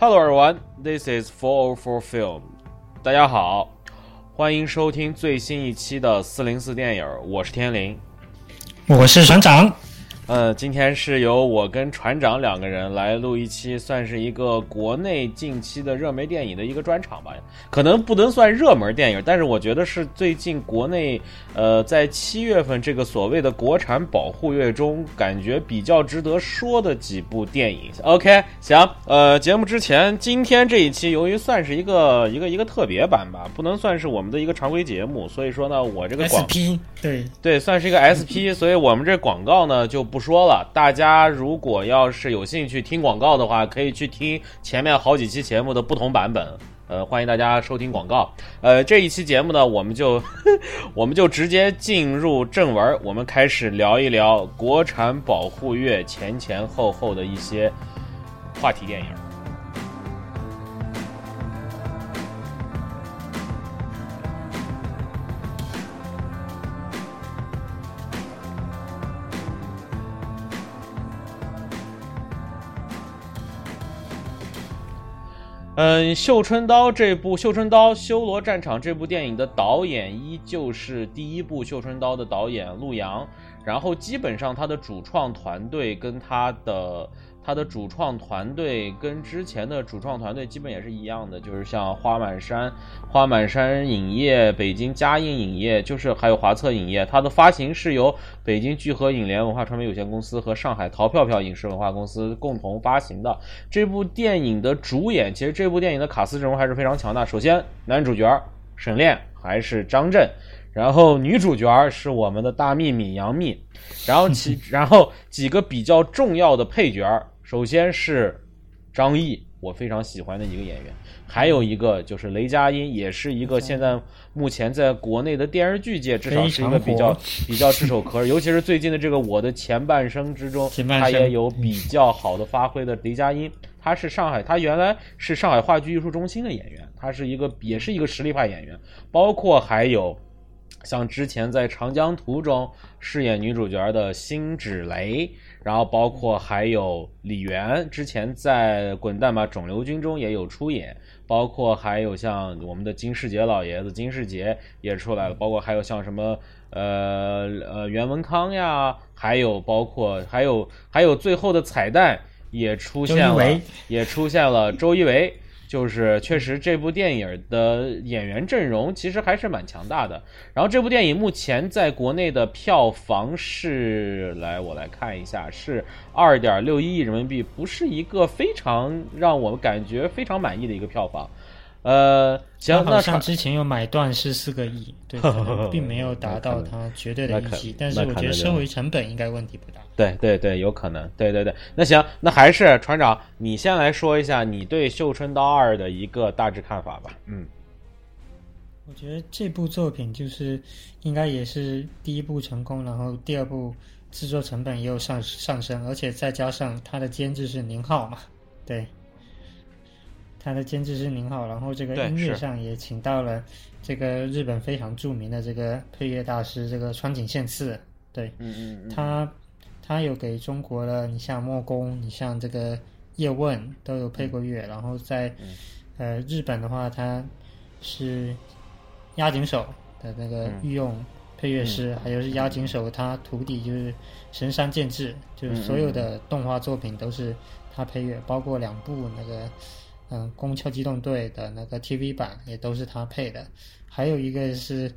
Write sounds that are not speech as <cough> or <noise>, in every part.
Hello everyone, this is Four Four Film。大家好，欢迎收听最新一期的四零四电影，我是天灵，我是船长。呃，今天是由我跟船长两个人来录一期，算是一个国内近期的热门电影的一个专场吧。可能不能算热门电影，但是我觉得是最近国内，呃，在七月份这个所谓的国产保护月中，感觉比较值得说的几部电影。OK，行，呃，节目之前，今天这一期由于算是一个一个一个特别版吧，不能算是我们的一个常规节目，所以说呢，我这个广 SP 对对，算是一个 SP，所以我们这广告呢就不说了。大家如果要是有兴趣听广告的话，可以去听前面好几期节目的不同版本。呃，欢迎大家收听广告。呃，这一期节目呢，我们就 <laughs> 我们就直接进入正文，我们开始聊一聊国产保护月前前后后的一些话题电影。嗯，《绣春刀》这部《绣春刀：修罗战场》这部电影的导演依旧是第一部《绣春刀》的导演陆阳，然后基本上他的主创团队跟他的。它的主创团队跟之前的主创团队基本也是一样的，就是像花满山、花满山影业、北京嘉映影业，就是还有华策影业。它的发行是由北京聚合影联文化传媒有限公司和上海淘票票影视文化公司共同发行的。这部电影的主演，其实这部电影的卡斯阵容还是非常强大。首先，男主角沈炼 <laughs> 还是张震，然后女主角是我们的大幂幂杨幂，然后其 <laughs> 然后几个比较重要的配角。首先是张译，我非常喜欢的一个演员，还有一个就是雷佳音，也是一个现在目前在国内的电视剧界至少是一个比较比较炙手可热，尤其是最近的这个《我的前半生》之中，<laughs> 他也有比较好的发挥的雷佳音，他是上海，他原来是上海话剧艺术中心的演员，他是一个也是一个实力派演员，包括还有像之前在《长江图》中饰演女主角的辛芷蕾。然后包括还有李媛，之前在《滚蛋吧，肿瘤君》中也有出演，包括还有像我们的金世杰老爷子金世杰也出来了，包括还有像什么呃呃袁文康呀，还有包括还有还有最后的彩蛋也出现了，也出现了周一围。就是确实，这部电影的演员阵容其实还是蛮强大的。然后这部电影目前在国内的票房是，来我来看一下，是二点六一亿人民币，不是一个非常让我感觉非常满意的一个票房。呃，行，那像之前有买断是四个亿，对，<laughs> 并没有达到它绝对的预期，但是我觉得收回成本应该问题不大。对对对，有可能，对对对。那行，那还是船长，你先来说一下你对《绣春刀二》的一个大致看法吧。嗯，我觉得这部作品就是应该也是第一部成功，然后第二部制作成本也有上上升，而且再加上它的监制是宁浩嘛，对。他的监制是宁浩，然后这个音乐上也请到了这个日本非常著名的这个配乐大师，这个川井宪次。对，嗯嗯他他有给中国的，你像莫宫，你像这个叶问都有配过乐，然后在呃日本的话，他是押井守的那个御用配乐师，还有是押井守他徒弟就是神山健治，就是所有的动画作品都是他配乐，包括两部那个。嗯，《宫壳机动队》的那个 TV 版也都是他配的，还有一个是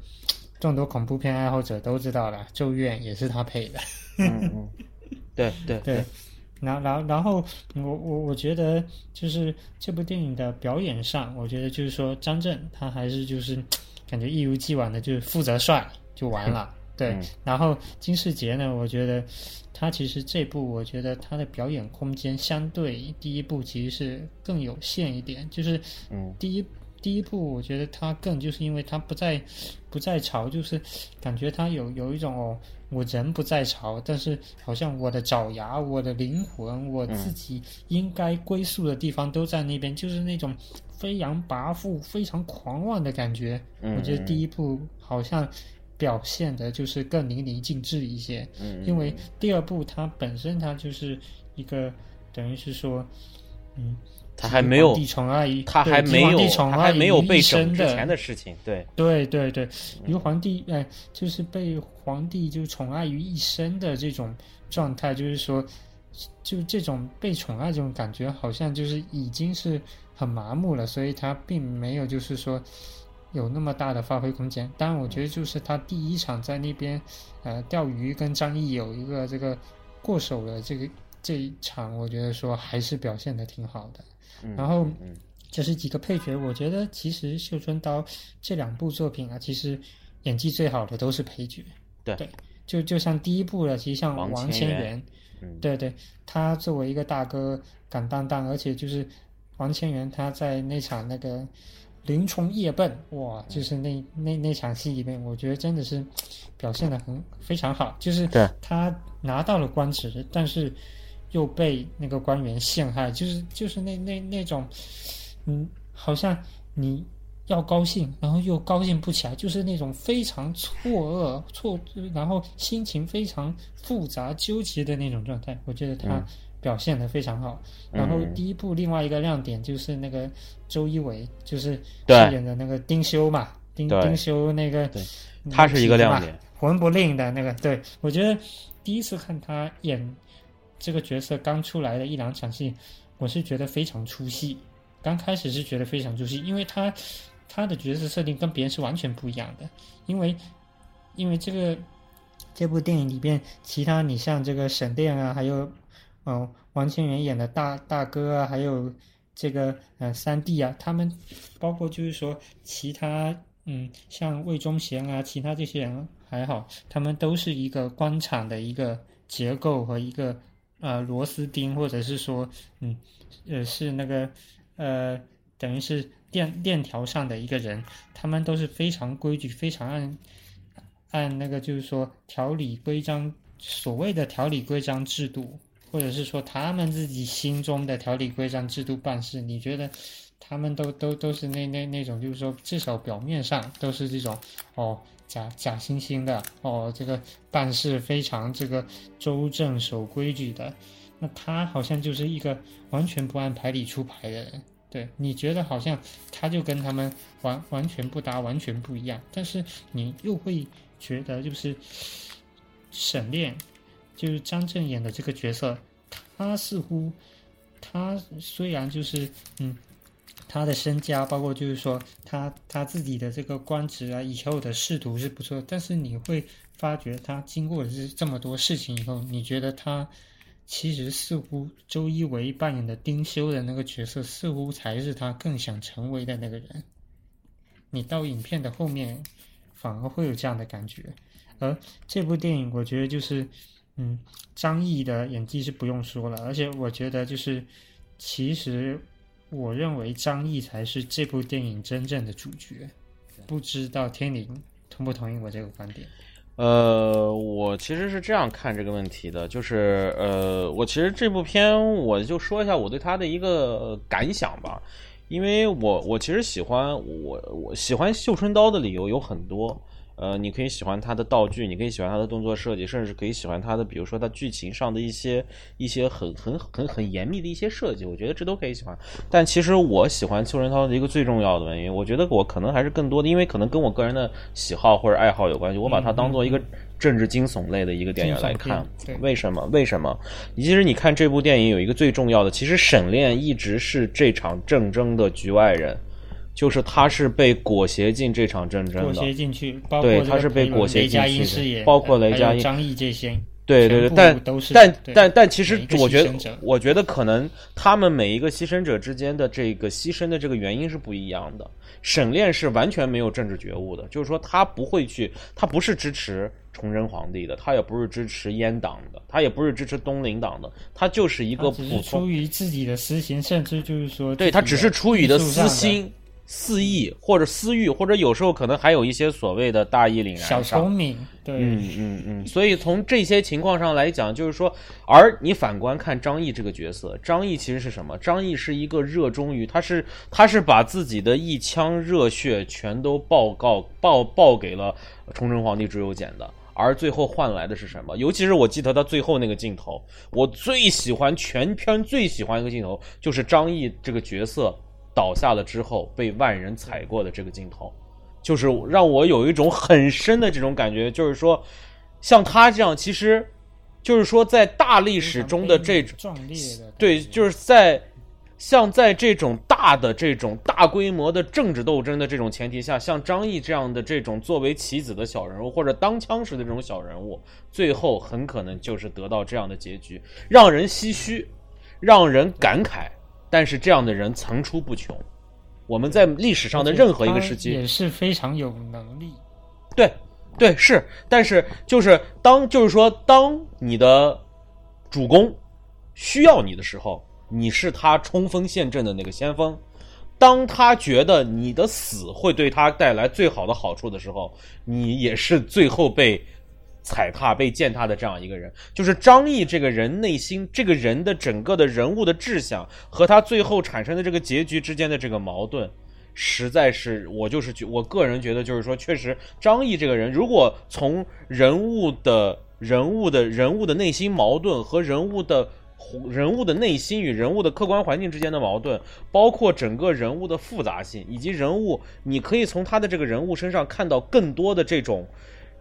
众多恐怖片爱好者都知道的《咒怨》也是他配的。嗯嗯，<laughs> 对对对。然然然后我我我觉得就是这部电影的表演上，我觉得就是说张震他还是就是感觉一如既往的就是负责帅就完了。<laughs> 对，然后金世杰呢，我觉得他其实这部，我觉得他的表演空间相对第一部其实是更有限一点。就是，第一第一部，我觉得他更就是因为他不在不在朝，就是感觉他有有一种哦，我人不在朝，但是好像我的爪牙、我的灵魂、我自己应该归宿的地方都在那边，就是那种飞扬跋扈、非常狂妄的感觉。我觉得第一部好像。表现的就是更淋漓尽致一些，嗯，因为第二部它本身它就是一个等于是说，嗯，他还没有帝宠爱于他还对没有帝宠他还没有被整整之前的事情，对，对对对，于皇帝哎、就是被皇帝就宠爱于一身的这种状态，就是说，就这种被宠爱这种感觉，好像就是已经是很麻木了，所以他并没有就是说有那么大的发挥空间。当然，我觉得就是他第一场在那边呃钓鱼跟张毅有一个这个过手的这个这一场，我觉得说还是表现的挺好的。嗯然后嗯就是几个配角，我觉得其实《绣春刀》这两部作品啊，其实演技最好的都是配角。对就就像第一部的，其实像王王千源千源，嗯，对对，他作为一个大哥敢担当，而且就是王千源他在那场那个林冲夜奔，哇，就是那那那场戏里面，我觉得真的是表现的很非常好，就是他拿到了官职，但是又被那个官员陷害，就是就是那那那种，嗯，好像你要高兴，然后又高兴不起来，就是那种非常错愕、错，然后心情非常复杂、纠结的那种状态。我觉得他嗯表现的非常好。然后嗯第一部另外一个亮点就是那个周一围，就是对饰演的那个丁修嘛，丁丁修那个他是一个亮点，魂不吝的那个，对我觉得第一次看他演这个角色刚出来的一两场戏，我是觉得非常出戏。刚开始是觉得非常出戏，因为他他的角色设定跟别人是完全不一样的。因为因为这个这部电影里边，其他你像这个沈殿啊，还有呃王千源演的大大哥啊，还有这个呃三弟啊，他们包括就是说其他嗯像魏忠贤啊，其他这些人还好，他们都是一个官场的一个结构和一个呃螺丝钉，或者是说嗯呃是那个呃等于是链链条上的一个人，他们都是非常规矩，非常按按那个就是说条理规章，所谓的条理规章制度，或者是说他们自己心中的条理规章制度办事，你觉得他们都都都是那那那种，就是说至少表面上都是这种哦假假惺惺的哦，这个办事非常这个周正守规矩的，那他好像就是一个完全不按牌理出牌的人。对，你觉得好像他就跟他们完完全不搭，完全不一样，但是你又会觉得就是沈炼，就是张震演的这个角色，他似乎他虽然就是嗯，他的身家，包括就是说他他自己的这个官职啊，以后的仕途是不错，但是你会发觉他经过这这么多事情以后，你觉得他其实似乎周一围扮演的丁修的那个角色，似乎才是他更想成为的那个人。你到影片的后面，反而会有这样的感觉。而这部电影，我觉得就是，嗯，张译的演技是不用说了，而且我觉得就是，其实我认为张译才是这部电影真正的主角。不知道天灵同不同意我这个观点？呃，我其实是这样看这个问题的，就是呃，我其实这部片我就说一下我对他的一个感想吧，因为我我其实喜欢我我喜欢绣春刀的理由有很多。呃，你可以喜欢它的道具，你可以喜欢它的动作设计，甚至可以喜欢它的，比如说它剧情上的一些一些很很很很严密的一些设计，我觉得这都可以喜欢。但其实我喜欢邱仁涛的一个最重要的原因，我觉得我可能还是更多的，因为可能跟我个人的喜好或者爱好有关系，我把它当做一个政治惊悚类的一个电影来看。对，为什么？为什么？其实你看这部电影有一个最重要的，其实沈炼一直是这场战争的局外人。就是他是被裹挟进这场战争的裹的，挟进去，包括对他是被裹挟进去包括雷佳音张译这些，对对对，但但但但其实我觉得我觉得可能他们每一个牺牲者之间的这个牺牲的这个原因是不一样的。沈炼是完全没有政治觉悟的，就是说他不会去，他不是支持崇祯皇帝的，他也不是支持阉党的，他也不是支持东林党的，他就是一个他只普通，是出于自己的私心，甚至就是说，对他只是出于的私心。私意或者私欲，或者有时候可能还有一些所谓的大义凛然小上聪明，对，嗯嗯嗯，所以从这些情况上来讲，就是说，而你反观看张译这个角色，张译其实是什么？张译是一个热衷于，他是他是把自己的一腔热血全都报告报报给了崇祯皇帝朱由检的。而最后换来的是什么？尤其是我记得他最后那个镜头，我最喜欢全片最喜欢一个镜头，就是张译这个角色倒下了之后被万人踩过的这个镜头，就是让我有一种很深的这种感觉，就是说，像他这样，其实就是说在大历史中的这种壮烈的，对，就是在像在这种大的这种大规模的政治斗争的这种前提下，像张毅这样的这种作为棋子的小人物，或者当枪使的这种小人物，最后很可能就是得到这样的结局，让人唏嘘，让人感慨。但是这样的人层出不穷，我们在历史上的任何一个时期也是非常有能力。对，对，是，但是就是当就是说，当你的主公需要你的时候，你是他冲锋陷阵的那个先锋；当他觉得你的死会对他带来最好的好处的时候，你也是最后被踩踏、被践踏的这样一个人。就是张译这个人内心，这个人的整个的人物的志向和他最后产生的这个结局之间的这个矛盾。实在是，我就是觉，我个人觉得，就是说，确实，张译这个人，如果从人物的人物的人物的内心矛盾和人物的人物的内心与人物的客观环境之间的矛盾，包括整个人物的复杂性，以及人物，你可以从他的这个人物身上看到更多的这种、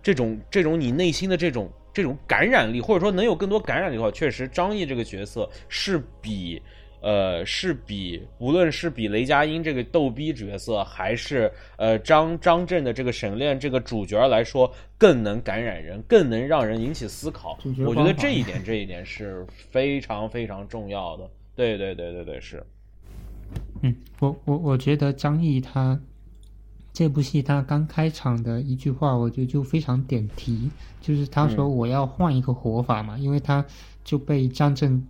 这种、这种你内心的这种这种感染力，或者说能有更多感染力的话，确实，张译这个角色是比。呃，是比无论是比雷佳音这个逗逼角色，还是呃张张震的这个沈炼这个主角来说，更能感染人，更能让人引起思考。我觉得这一点，这一点是非常非常重要的。对对对对对，是。嗯，我我我觉得张译他这部戏他刚开场的一句话，我觉得就非常点题，就是他说我要换一个活法嘛，因为他就被张震。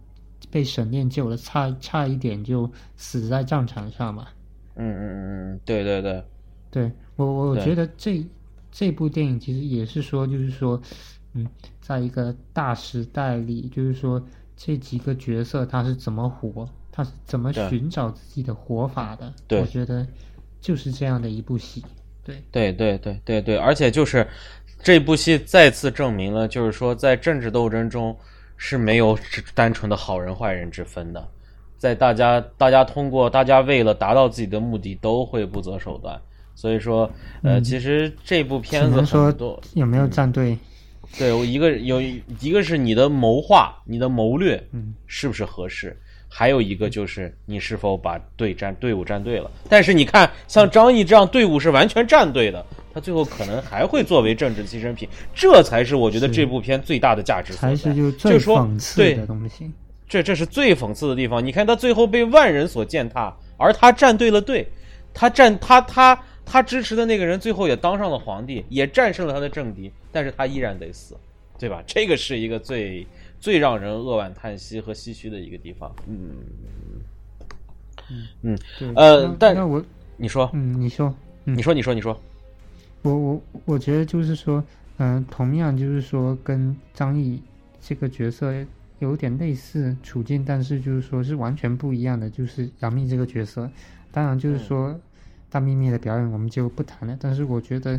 被沈炼救了，差差一点就死在战场上嘛。嗯嗯嗯嗯，对对对，对我我觉得这这部电影其实也是说，就是说，嗯，在一个大时代里，就是说这几个角色他是怎么活，他是怎么寻找自己的活法的。对，我觉得就是这样的一部戏。对对对对对对，而且就是这部戏再次证明了，就是说在政治斗争中。是没有单纯的好人坏人之分的，在大家大家通过大家为了达到自己的目的都会不择手段，所以说呃其实这部片子很多有没有站队？对，我一个有一个是你的谋划，你的谋略，嗯，是不是合适？还有一个就是你是否把队站队伍站对了？但是你看像张译这样队伍是完全站对的。他最后可能还会作为政治牺牲品，这才是我觉得这部片最大的价值所在。就是说，对的东西，这这是最讽刺的地方。你看他最后被万人所践踏，而他站对了队，他站他他他支持的那个人最后也当上了皇帝，也战胜了他的政敌，但是他依然得死，对吧？这个是一个最最让人扼腕叹息和唏嘘的一个地方。嗯嗯嗯呃，但那我你说，嗯，你说，你说，你说，你说。我我我觉得就是说，嗯，同样就是说跟张译这个角色有点类似处境，但是就是说是完全不一样的。就是杨幂这个角色，当然就是说大幂幂的表演我们就不谈了。但是我觉得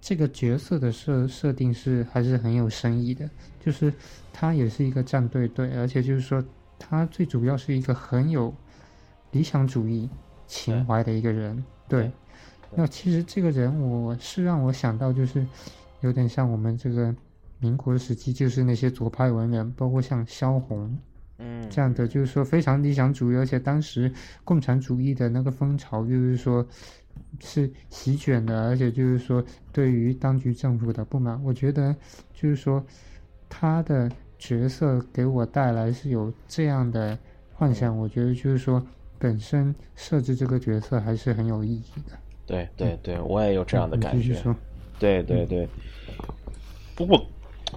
这个角色的设设定是还是很有深意的，就是他也是一个战队队，而且就是说他最主要是一个很有理想主义情怀的一个人，对。那其实这个人，我是让我想到，就是有点像我们这个民国时期，就是那些左派文人，包括像萧红，嗯，这样的，就是说非常理想主义，而且当时共产主义的那个风潮，就是说是席卷的，而且就是说对于当局政府的不满，我觉得就是说他的角色给我带来是有这样的幻想，我觉得就是说本身设置这个角色还是很有意义的。对对对，我也有这样的感觉。对对对，不过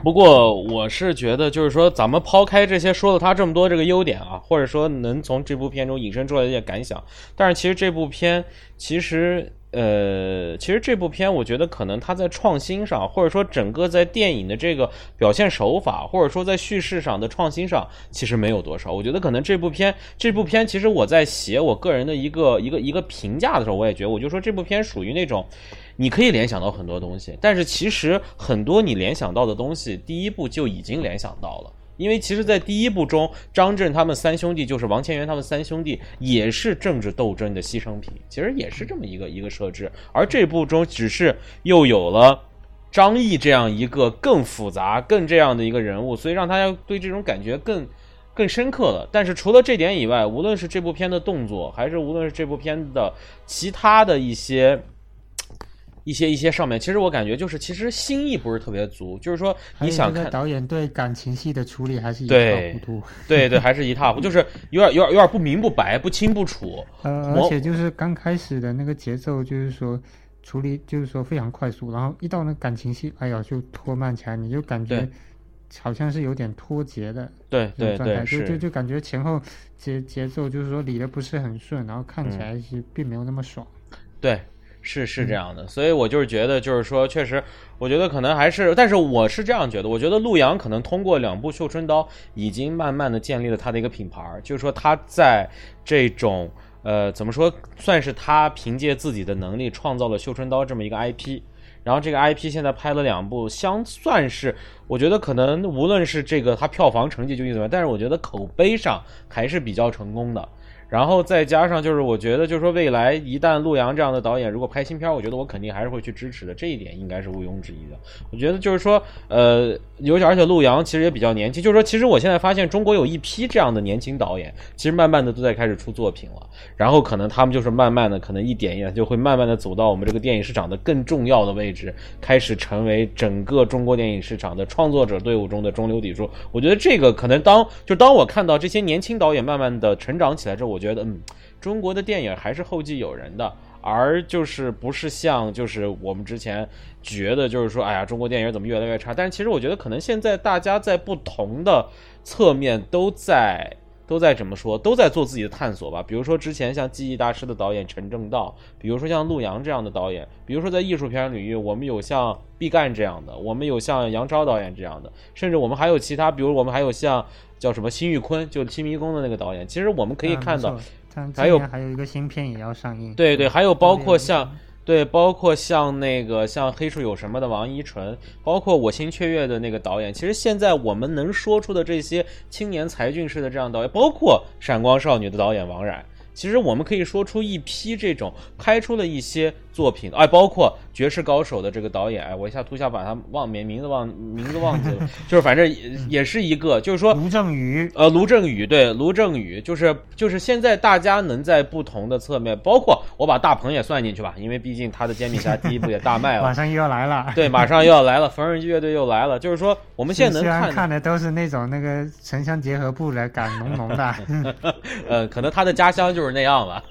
不过，我是觉得，就是说，咱们抛开这些，说了他这么多这个优点啊，或者说能从这部片中引申出来一些感想。但是，其实这部片，其实呃，其实这部片我觉得可能它在创新上，或者说整个在电影的这个表现手法，或者说在叙事上的创新上，其实没有多少。我觉得可能这部片，这部片其实我在写我个人的一个一个一个评价的时候，我也觉得，我就说这部片属于那种你可以联想到很多东西，但是其实很多你联想到的东西，第一部就已经联想到了。因为其实，在第一部中，张震他们三兄弟，就是王千源他们三兄弟，也是政治斗争的牺牲品，其实也是这么一个一个设置。而这部中，只是又有了张译这样一个更复杂、更这样的一个人物，所以让大家对这种感觉更更深刻了。但是除了这点以外，无论是这部片的动作，还是无论是这部片的其他的一些。一些一些上面，其实我感觉就是其实心意不是特别足，就是说你想看导演对感情戏的处理还是一塌糊涂，对对，还是一塌糊涂，就是有点有点有点不明不白、不清不楚。呃，而且就是刚开始的那个节奏，就是说处理就是说非常快速，然后一到那感情戏，哎呀就拖慢起来，你就感觉好像是有点脱节的，对对对，就就就感觉前后节节奏就是说理的不是很顺，然后看起来是并没有那么爽，对。是是这样的，所以我就是觉得，就是说，确实，我觉得可能还是，但是我是这样觉得，我觉得陆阳可能通过两部《绣春刀》，已经慢慢的建立了他的一个品牌，就是说他在这种呃怎么说，算是他凭借自己的能力创造了《绣春刀》这么一个 IP，然后这个 IP 现在拍了两部，相算是我觉得可能无论是这个他票房成绩究竟怎么样，但是我觉得口碑上还是比较成功的。然后再加上就是，我觉得就是说，未来一旦陆阳这样的导演如果拍新片，我觉得我肯定还是会去支持的，这一点应该是毋庸置疑的。我觉得就是说，呃，尤其而且陆阳其实也比较年轻，就是说，其实我现在发现中国有一批这样的年轻导演，其实慢慢的都在开始出作品了。然后可能他们就是慢慢的，可能一点一点就会慢慢的走到我们这个电影市场的更重要的位置，开始成为整个中国电影市场的创作者队伍中的中流砥柱。我觉得这个可能当就当我看到这些年轻导演慢慢的成长起来之后，我。觉得，嗯，中国的电影还是后继有人的，而就是不是像就是我们之前觉得，就是说，哎呀，中国电影怎么越来越差？但是其实我觉得，可能现在大家在不同的侧面都在。都在怎么说？都在做自己的探索吧。比如说之前像记忆大师的导演陈正道，比如说像陆阳这样的导演，比如说在艺术片领域，我们有像毕赣这样的，我们有像杨超导演这样的，甚至我们还有其他，比如我们还有像叫什么辛玉坤，就《七迷宫》的那个导演。其实我们可以看到，还有还有一个新片也要上映。对对，还有包括像。对，包括像那个像黑处有什么的王一淳，包括我心雀跃的那个导演，其实现在我们能说出的这些青年才俊式的这样导演，包括闪光少女的导演王冉。其实我们可以说出一批这种拍出了一些作品，哎，包括《绝世高手》的这个导演，哎，我一下突下把他忘名名字忘名字忘记了，<laughs> 就是反正也也是一个，就是说卢正雨，呃，卢正雨，对，卢正雨，就是就是现在大家能在不同的侧面，包括我把大鹏也算进去吧，因为毕竟他的《煎饼侠》第一部也大卖了，马上又要来了，<laughs> 对，马上又要来了，缝纫机乐队又来了，就是说我们现在能看看的都是那种那个城乡结合部的感浓浓的，<laughs> 呃，可能他的家乡就是。那样了，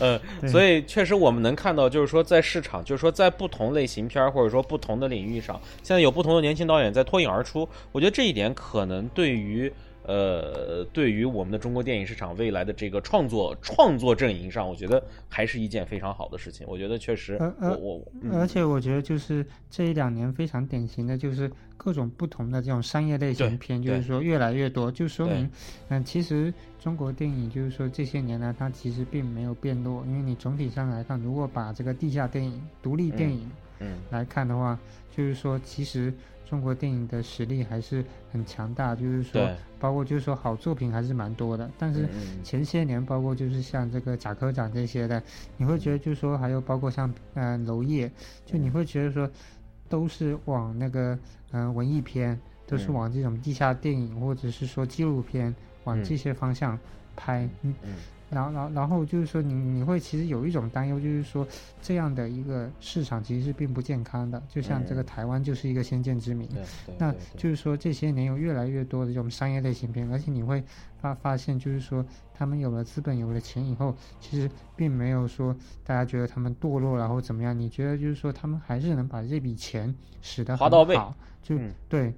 <laughs> 嗯，所以确实我们能看到，就是说在市场，就是说在不同类型片或者说不同的领域上，现在有不同的年轻导演在脱颖而出。我觉得这一点可能对于。呃，对于我们的中国电影市场未来的这个创作创作阵营上，我觉得还是一件非常好的事情。我觉得确实，我我而且我觉得就是这一两年非常典型的就是各种不同的这种商业类型片，就是说越来越多，就说明嗯，其实中国电影就是说这些年来它其实并没有变弱，因为你总体上来看，如果把这个地下电影、独立电影嗯来看的话，就是说其实。中国电影的实力还是很强大，就是说，包括就是说好作品还是蛮多的。但是前些年，包括就是像这个贾科长这些的，你会觉得就是说，还有包括像嗯娄烨，就你会觉得说，都是往那个嗯文艺片，都是往这种地下电影或者是说纪录片往这些方向拍。嗯。然后，然后，然后就是说，你你会其实有一种担忧，就是说，这样的一个市场其实是并不健康的。就像这个台湾就是一个先见之明，那就是说这些年有越来越多的这种商业类型片，而且你会发发现，就是说他们有了资本、有了钱以后，其实并没有说大家觉得他们堕落然后怎么样。你觉得就是说他们还是能把这笔钱使得很好，就对，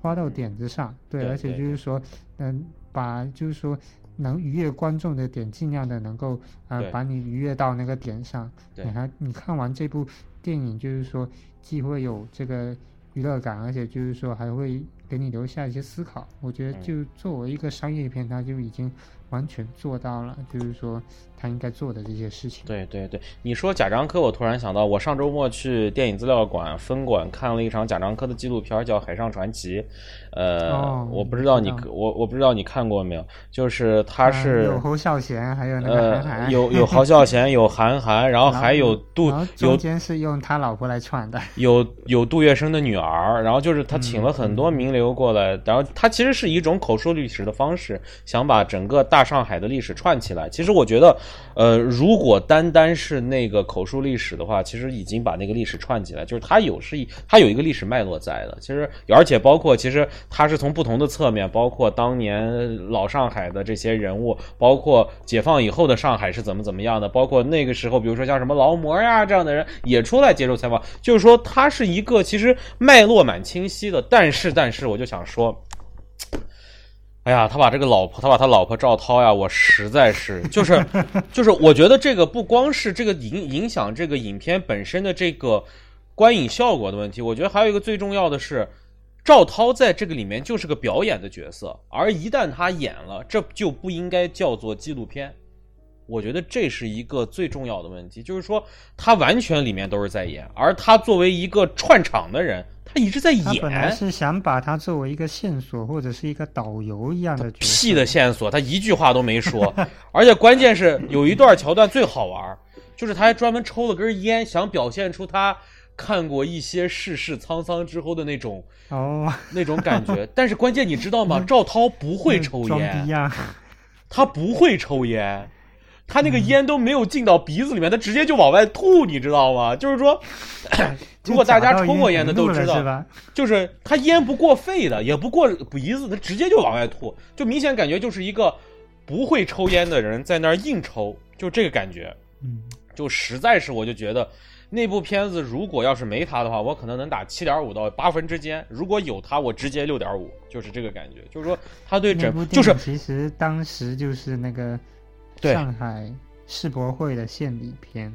花到点子上，对，而且就是说，嗯，把就是说。能愉悦观众的点，尽量的能够呃把你愉悦到那个点上。你还你看完这部电影，就是说既会有这个娱乐感，而且就是说还会给你留下一些思考。我觉得就作为一个商业片，它就已经完全做到了，就是说。他应该做的这些事情。对对对，你说贾樟柯，我突然想到，我上周末去电影资料馆分馆看了一场贾樟柯的纪录片，叫《海上传奇》。呃，我不知道你我我不知道你看过没有？就是他是有侯孝贤，还有那个韩寒，有有侯孝贤，有韩寒，然后 <laughs> 还有杜，中间是用他老婆来串的。<laughs> 有有杜月笙的女儿，然后就是他请了很多名流过来，然后他其实是一种口述历史的方式，想把整个大上海的历史串起来。其实我觉得。呃，如果单单是那个口述历史的话，其实已经把那个历史串起来，就是它有是一，它有一个历史脉络在的。其实，而且包括，其实它是从不同的侧面，包括当年老上海的这些人物，包括解放以后的上海是怎么怎么样的，包括那个时候，比如说像什么劳模呀这样的人也出来接受采访，就是说它是一个其实脉络蛮清晰的。但是，但是我就想说。哎呀，他把这个老婆，他把他老婆赵涛呀，我实在是 <laughs> 就是，就是我觉得这个不光是这个影影响这个影片本身的这个观影效果的问题，我觉得还有一个最重要的是，赵涛在这个里面就是个表演的角色，而一旦他演了，这就不应该叫做纪录片。我觉得这是一个最重要的问题，就是说他完全里面都是在演，而他作为一个串场的人。他一直在演，他本来是想把他作为一个线索或者是一个导游一样的屁的线索，他一句话都没说，而且关键是有一段桥段最好玩，就是他还专门抽了根烟，想表现出他看过一些世事沧桑之后的那种哦那种感觉。但是关键你知道吗？赵涛不会抽烟，他不会抽烟。他那个烟都没有进到鼻子里面，他直接就往外吐，你知道吗？就是说，<coughs> 如果大家抽过烟的都知道，就是他烟不过肺的，也不过鼻子，他直接就往外吐，就明显感觉就是一个不会抽烟的人在那儿硬抽，就这个感觉。嗯，就实在是，我就觉得那部片子如果要是没他的话，我可能能打七点五到八分之间；如果有他，我直接六点五，就是这个感觉。就是说，他对整就是其实当时就是那个。上海世博会的献礼片，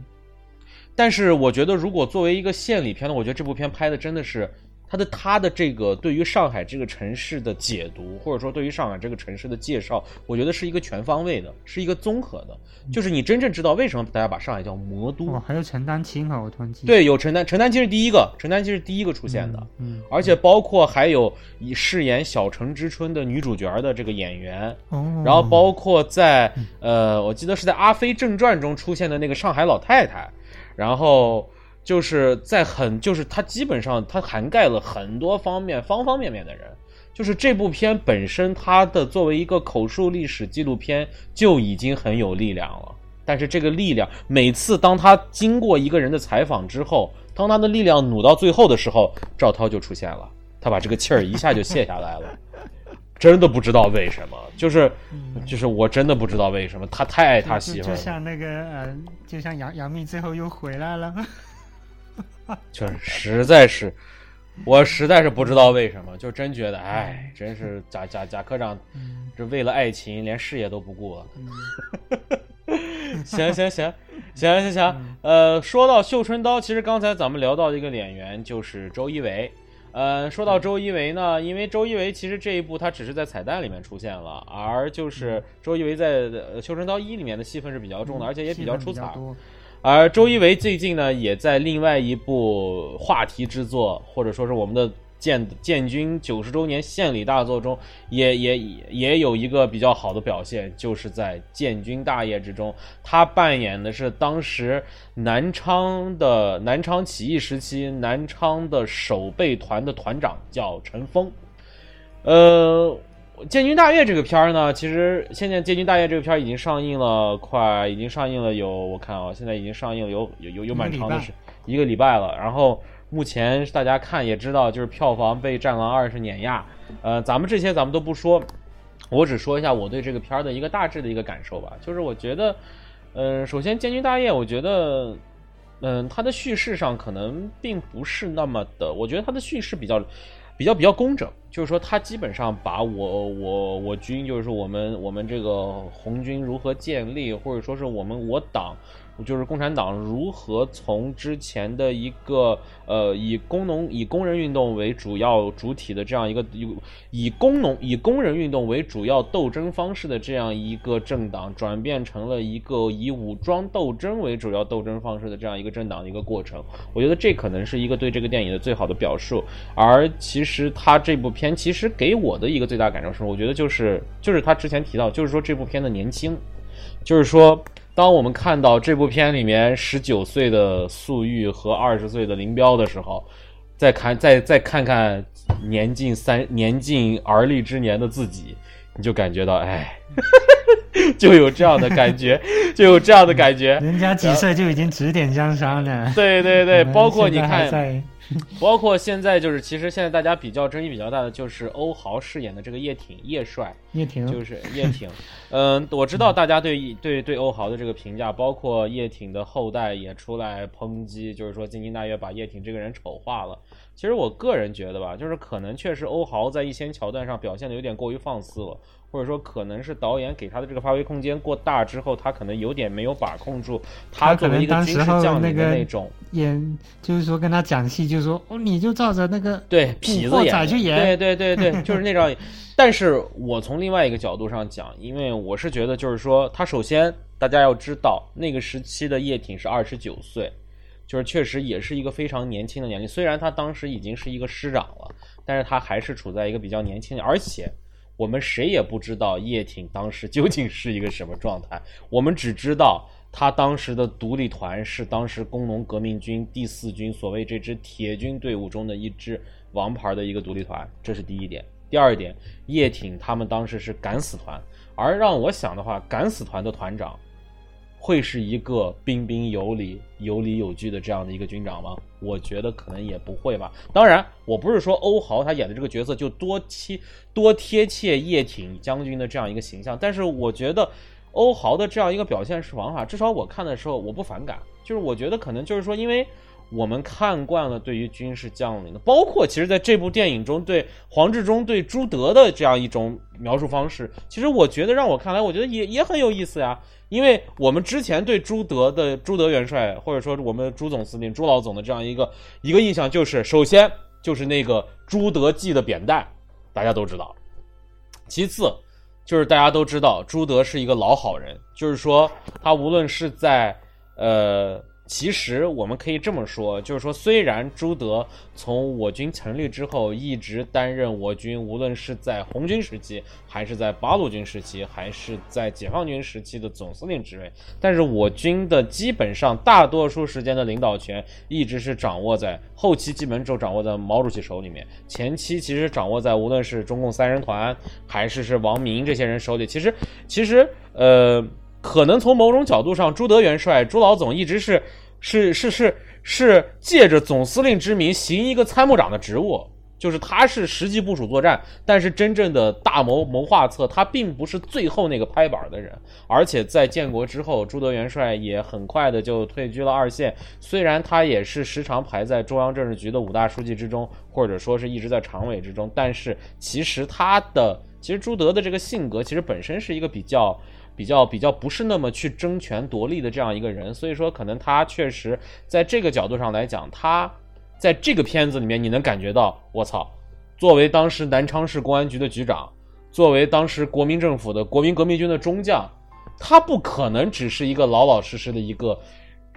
但是我觉得，如果作为一个献礼片呢，我觉得这部片拍的真的是。他的他的这个对于上海这个城市的解读，或者说对于上海这个城市的介绍，我觉得是一个全方位的，是一个综合的。就是你真正知道为什么大家把上海叫魔都。哦，还有陈丹青啊，我突然记。对，有陈丹，陈丹青是第一个，陈丹青是第一个出现的。嗯。而且包括还有以饰演小城之春的女主角的这个演员。哦。然后包括在呃，我记得是在《阿飞正传》中出现的那个上海老太太，然后。就是在很，就是它基本上它涵盖了很多方面、方方面面的人。就是这部片本身，它的作为一个口述历史纪录片就已经很有力量了。但是这个力量，每次当他经过一个人的采访之后，当他的力量努到最后的时候，赵涛就出现了，他把这个气儿一下就泄下来了。真的不知道为什么，就是，就是我真的不知道为什么，他太爱他媳妇儿。就像那个，呃，就像杨杨幂最后又回来了。<laughs> 就是实在是，我实在是不知道为什么，就真觉得，哎，真是贾贾贾科长，这为了爱情连事业都不顾 <laughs> 了。行行行行行行，呃，说到绣春刀，其实刚才咱们聊到的一个演员就是周一围。呃，说到周一围呢，因为周一围其实这一部他只是在彩蛋里面出现了，而就是周一围在《绣春刀一》里面的戏份是比较重的，而且也比较出彩。而周一围最近呢，也在另外一部话题之作，或者说是我们的建建军九十周年献礼大作中，也也也有一个比较好的表现，就是在建军大业之中，他扮演的是当时南昌的南昌起义时期南昌的守备团的团长，叫陈峰，呃。建军大业这个片儿呢，其实现在建军大业这个片儿已经上映了，快已经上映了有我看啊，现在已经上映了有有有有蛮长的时一个礼拜了。然后目前大家看也知道，就是票房被《战狼二》是碾压。呃，咱们这些咱们都不说，我只说一下我对这个片儿的一个大致的一个感受吧。就是我觉得，嗯，首先建军大业，我觉得，嗯，它的叙事上可能并不是那么的，我觉得它的叙事比较。比较比较工整，就是说他基本上把我我我军，就是说我们我们这个红军如何建立，或者说是我们我党。就是共产党如何从之前的一个呃以工农以工人运动为主要主体的这样一个以以工农以工人运动为主要斗争方式的这样一个政党，转变成了一个以武装斗争为主要斗争方式的这样一个政党的一个过程。我觉得这可能是一个对这个电影的最好的表述。而其实他这部片其实给我的一个最大感受是，我觉得就是就是他之前提到，就是说这部片的年轻，就是说。当我们看到这部片里面十九岁的粟裕和二十岁的林彪的时候，再看再再看看年近三年近而立之年的自己，你就感觉到，哎，<laughs> 就有这样的感觉，<laughs> 就有这样的感觉。人家几岁就已经指点江山了。对对对，包括你看。<laughs> 包括现在就是，其实现在大家比较争议比较大的就是欧豪饰演的这个叶挺叶帅，叶挺就是叶挺。嗯，我知道大家对对对欧豪的这个评价，包括叶挺的后代也出来抨击，就是说京津大悦把叶挺这个人丑化了。其实我个人觉得吧，就是可能确实欧豪在一些桥段上表现的有点过于放肆了。或者说，可能是导演给他的这个发挥空间过大之后，他可能有点没有把控住。他作为一个军事将领的那种演，就是说跟他讲戏，就是说哦，你就照着那个对痞子演去演，对对对对，<laughs> 就是那种。但是我从另外一个角度上讲，因为我是觉得，就是说，他首先大家要知道，那个时期的叶挺是二十九岁，就是确实也是一个非常年轻的年龄。虽然他当时已经是一个师长了，但是他还是处在一个比较年轻的，而且。我们谁也不知道叶挺当时究竟是一个什么状态，我们只知道他当时的独立团是当时工农革命军第四军所谓这支铁军队伍中的一支王牌的一个独立团，这是第一点。第二点，叶挺他们当时是敢死团，而让我想的话，敢死团的团长。会是一个彬彬有礼、有理有据的这样的一个军长吗？我觉得可能也不会吧。当然，我不是说欧豪他演的这个角色就多贴多贴切叶挺将军的这样一个形象，但是我觉得欧豪的这样一个表现是王法，至少我看的时候我不反感。就是我觉得可能就是说，因为我们看惯了对于军事将领的，包括其实在这部电影中对黄志忠对朱德的这样一种描述方式，其实我觉得让我看来，我觉得也也很有意思呀。因为我们之前对朱德的朱德元帅，或者说我们朱总司令朱老总的这样一个一个印象，就是首先就是那个朱德记的扁担，大家都知道；其次就是大家都知道朱德是一个老好人，就是说他无论是在呃。其实我们可以这么说，就是说，虽然朱德从我军成立之后一直担任我军，无论是在红军时期，还是在八路军时期，还是在解放军时期的总司令职位，但是我军的基本上大多数时间的领导权一直是掌握在后期，基本就掌握在毛主席手里面。前期其实掌握在无论是中共三人团，还是是王明这些人手里。其实，其实，呃。可能从某种角度上，朱德元帅、朱老总一直是是是是是借着总司令之名行一个参谋长的职务，就是他是实际部署作战，但是真正的大谋谋划策，他并不是最后那个拍板的人。而且在建国之后，朱德元帅也很快的就退居了二线，虽然他也是时常排在中央政治局的五大书记之中，或者说是一直在常委之中，但是其实他的其实朱德的这个性格，其实本身是一个比较。比较比较不是那么去争权夺利的这样一个人，所以说可能他确实在这个角度上来讲，他在这个片子里面你能感觉到，我操，作为当时南昌市公安局的局长，作为当时国民政府的国民革命军的中将，他不可能只是一个老老实实的一个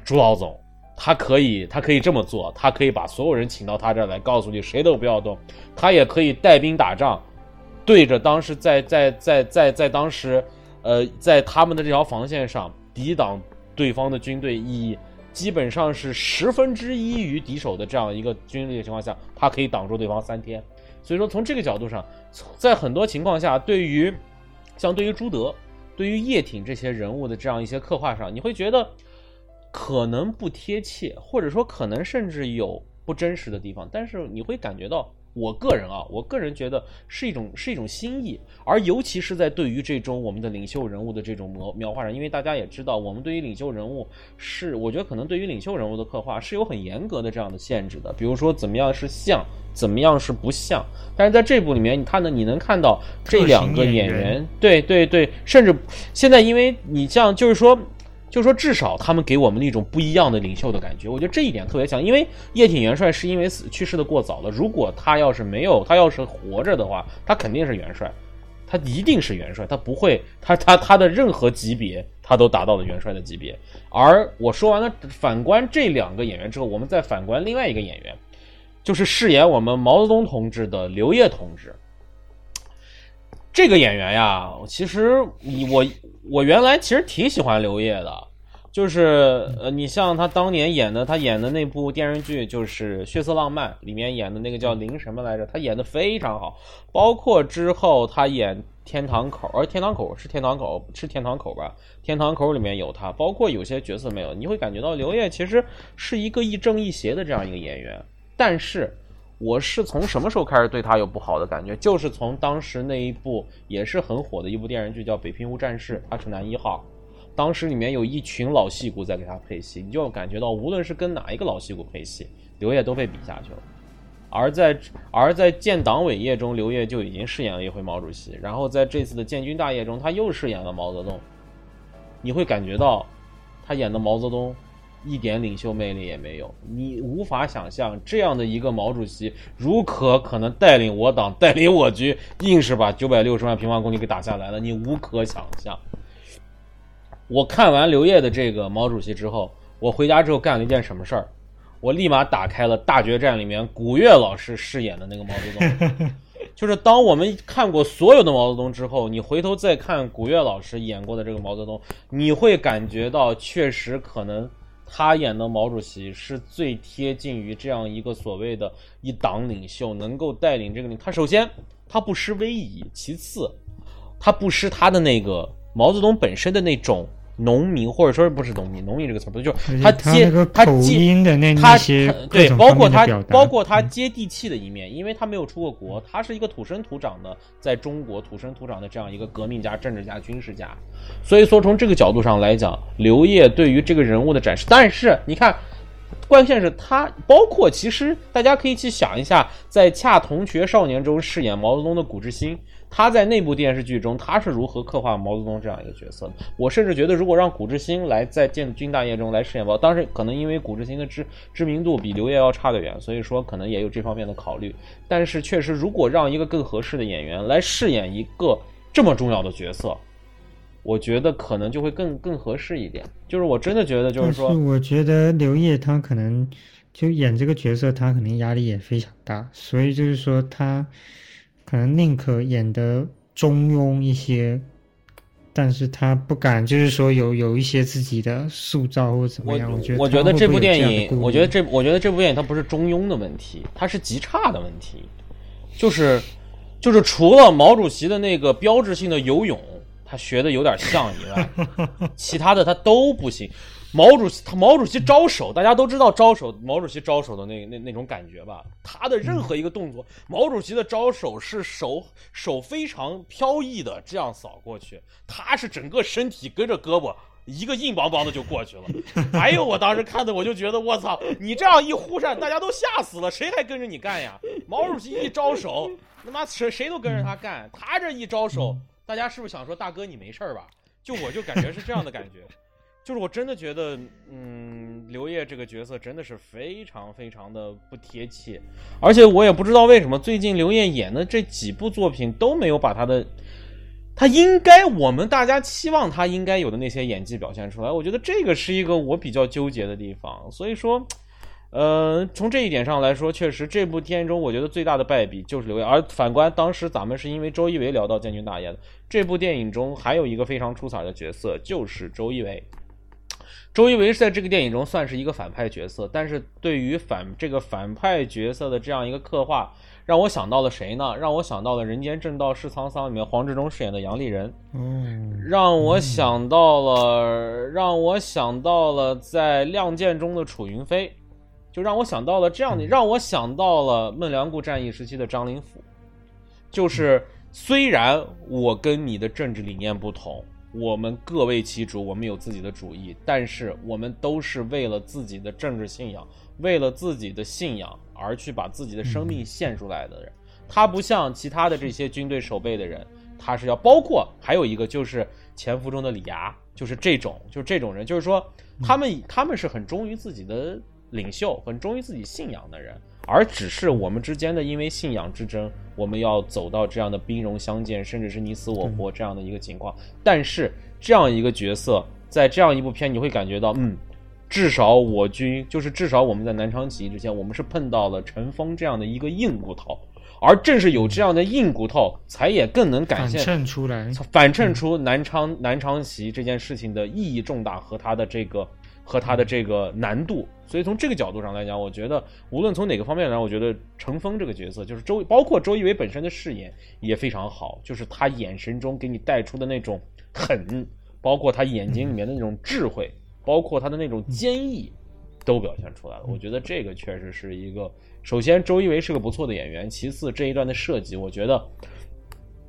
朱老总，他可以他可以这么做，他可以把所有人请到他这儿来，告诉你谁都不要动，他也可以带兵打仗，对着当时在在在在在当时。呃，在他们的这条防线上抵挡对方的军队，以基本上是十分之一于敌手的这样一个军力的情况下，他可以挡住对方三天。所以说，从这个角度上，在很多情况下，对于像对于朱德、对于叶挺这些人物的这样一些刻画上，你会觉得可能不贴切，或者说可能甚至有不真实的地方，但是你会感觉到我个人啊，我个人觉得是一种是一种新意，而尤其是在对于这种我们的领袖人物的这种描描画上，因为大家也知道，我们对于领袖人物是，我觉得可能对于领袖人物的刻画是有很严格的这样的限制的，比如说怎么样是像，怎么样是不像。但是在这部里面，你看呢，你能看到这两个演员，对对对，甚至现在因为你像就是说。就说，至少他们给我们那种不一样的领袖的感觉，我觉得这一点特别强。因为叶挺元帅是因为死去世的过早了，如果他要是没有，他要是活着的话，他肯定是元帅，他一定是元帅，他不会，他他他的任何级别他都达到了元帅的级别。而我说完了反观这两个演员之后，我们再反观另外一个演员，就是饰演我们毛泽东同志的刘烨同志。这个演员呀，其实你我。我原来其实挺喜欢刘烨的，就是呃，你像他当年演的，他演的那部电视剧就是《血色浪漫》里面演的那个叫林什么来着，他演的非常好。包括之后他演《天堂口》，而《天堂口》是《天堂口》是《天堂口》吧，《天堂口》里面有他，包括有些角色没有，你会感觉到刘烨其实是一个亦正亦邪的这样一个演员，但是。我是从什么时候开始对他有不好的感觉？就是从当时那一部也是很火的一部电视剧，叫《北平无战事》，他是男一号。当时里面有一群老戏骨在给他配戏，你就感觉到无论是跟哪一个老戏骨配戏，刘烨都被比下去了。而在而在建党伟业中，刘烨就已经饰演了一回毛主席，然后在这次的建军大业中，他又饰演了毛泽东。你会感觉到他演的毛泽东。一点领袖魅力也没有，你无法想象这样的一个毛主席，如何可能带领我党、带领我军，硬是把九百六十万平方公里给打下来了？你无可想象。我看完刘烨的这个毛主席之后，我回家之后干了一件什么事儿？我立马打开了《大决战》里面古月老师饰演的那个毛泽东。<laughs> 就是当我们看过所有的毛泽东之后，你回头再看古月老师演过的这个毛泽东，你会感觉到确实可能。他演的毛主席是最贴近于这样一个所谓的一党领袖，能够带领这个领。他首先他不失威仪，其次他不失他的那个毛泽东本身的那种。农民或者说不是农民，农民这个词不就是他接他接他对，包括他包括他接地气的一面，因为他没有出过国，他是一个土生土长的在中国土生土长的这样一个革命家、政治家、军事家，所以说从这个角度上来讲，刘烨对于这个人物的展示，但是你看，关键是他包括其实大家可以去想一下，在《恰同学少年》中饰演毛泽东的谷志新。他在那部电视剧中，他是如何刻画毛泽东这样一个角色的？我甚至觉得，如果让古志新来在《建军大业》中来饰演毛，当时可能因为古志新的知知名度比刘烨要差得远，所以说可能也有这方面的考虑。但是确实，如果让一个更合适的演员来饰演一个这么重要的角色，我觉得可能就会更更合适一点。就是我真的觉得，就是说，我觉得刘烨他可能就演这个角色，他可能压力也非常大，所以就是说他。可能宁可演的中庸一些，但是他不敢，就是说有有一些自己的塑造或怎么样。我觉得，我觉得这部电影，我觉得这，我觉得这部电影它不是中庸的问题，它是极差的问题，就是就是除了毛主席的那个标志性的游泳，他学的有点像以外，<laughs> 其他的他都不行。毛主席，他毛主席招手，大家都知道招手，毛主席招手的那那那种感觉吧。他的任何一个动作，毛主席的招手是手手非常飘逸的这样扫过去，他是整个身体跟着胳膊一个硬邦邦的就过去了。<laughs> 还有我当时看的，我就觉得我操，你这样一呼扇，大家都吓死了，谁还跟着你干呀？毛主席一招手，他妈谁谁都跟着他干。他这一招手，大家是不是想说大哥你没事吧？就我就感觉是这样的感觉。就是我真的觉得，嗯，刘烨这个角色真的是非常非常的不贴切，而且我也不知道为什么最近刘烨演的这几部作品都没有把他的，他应该我们大家期望他应该有的那些演技表现出来。我觉得这个是一个我比较纠结的地方。所以说，呃，从这一点上来说，确实这部电影中我觉得最大的败笔就是刘烨。而反观当时咱们是因为周一围聊到建军大业的，这部电影中还有一个非常出彩的角色，就是周一围。周一围是在这个电影中算是一个反派角色，但是对于反这个反派角色的这样一个刻画，让我想到了谁呢？让我想到了《人间正道是沧桑》里面黄志忠饰演的杨立人，嗯，让我想到了，让我想到了在《亮剑》中的楚云飞，就让我想到了这样的，让我想到了孟良崮战役时期的张灵甫，就是虽然我跟你的政治理念不同，我们各为其主，我们有自己的主义，但是我们都是为了自己的政治信仰，为了自己的信仰而去把自己的生命献出来的人。他不像其他的这些军队守备的人，他是要包括还有一个就是潜伏中的李涯，就是这种就这种人，就是说他们他们是很忠于自己的。领袖很忠于自己信仰的人，而只是我们之间的因为信仰之争，我们要走到这样的兵戎相见，甚至是你死我活这样的一个情况。但是这样一个角色，在这样一部片，你会感觉到，嗯，至少我军就是至少我们在南昌起义之前，我们是碰到了陈峰这样的一个硬骨头，而正是有这样的硬骨头，才也更能感现反衬出来，反衬出南昌南昌起义这件事情的意义重大和它的这个。和他的这个难度，所以从这个角度上来讲，我觉得无论从哪个方面来，我觉得程峰这个角色，就是周，包括周一围本身的饰演也非常好，就是他眼神中给你带出的那种狠，包括他眼睛里面的那种智慧，包括他的那种坚毅，都表现出来了。我觉得这个确实是一个，首先周一围是个不错的演员，其次这一段的设计，我觉得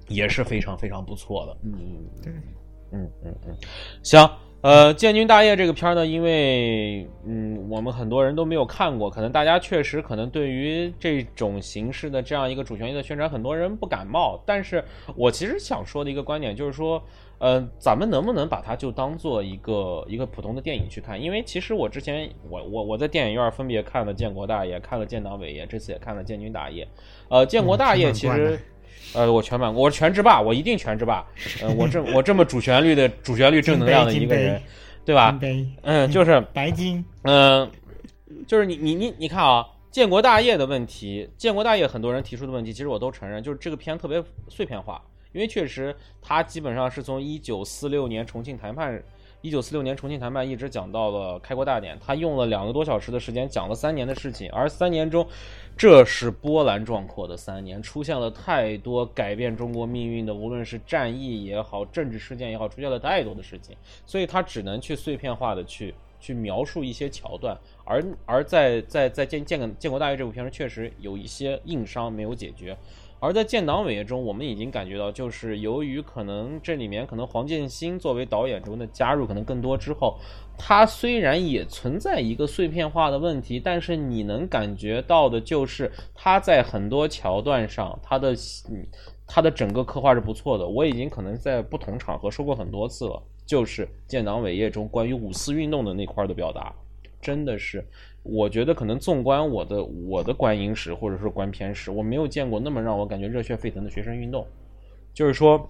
也是非常非常不错的。嗯，对，嗯嗯嗯，行。呃，建军大业这个片儿呢，因为嗯，我们很多人都没有看过，可能大家确实可能对于这种形式的这样一个主旋律的宣传，很多人不感冒。但是我其实想说的一个观点就是说，呃，咱们能不能把它就当做一个一个普通的电影去看？因为其实我之前我我我在电影院分别看了《建国大业》，看了《建党伟业》，这次也看了《建军大业》。呃，《建国大业》其实。呃，我全满，我是全制霸，我一定全制霸。<laughs> 呃，我这我这么主旋律的主旋律正能量的一个人，对吧？嗯，就是白金。嗯，就是你你你你看啊，建国大业的问题，建国大业很多人提出的问题，其实我都承认，就是这个片特别碎片化，因为确实它基本上是从一九四六年重庆谈判。一九四六年重庆谈判一直讲到了开国大典，他用了两个多小时的时间讲了三年的事情，而三年中，这是波澜壮阔的三年，出现了太多改变中国命运的，无论是战役也好，政治事件也好，出现了太多的事情，所以他只能去碎片化的去去描述一些桥段，而而在在在建建建国大业这部片中，确实有一些硬伤没有解决。而在建党伟业中，我们已经感觉到，就是由于可能这里面可能黄建新作为导演中的加入可能更多之后，他虽然也存在一个碎片化的问题，但是你能感觉到的就是他在很多桥段上，他的他的整个刻画是不错的。我已经可能在不同场合说过很多次了，就是建党伟业中关于五四运动的那块的表达，真的是。我觉得可能纵观我的我的观影史或者说观片史，我没有见过那么让我感觉热血沸腾的学生运动。就是说，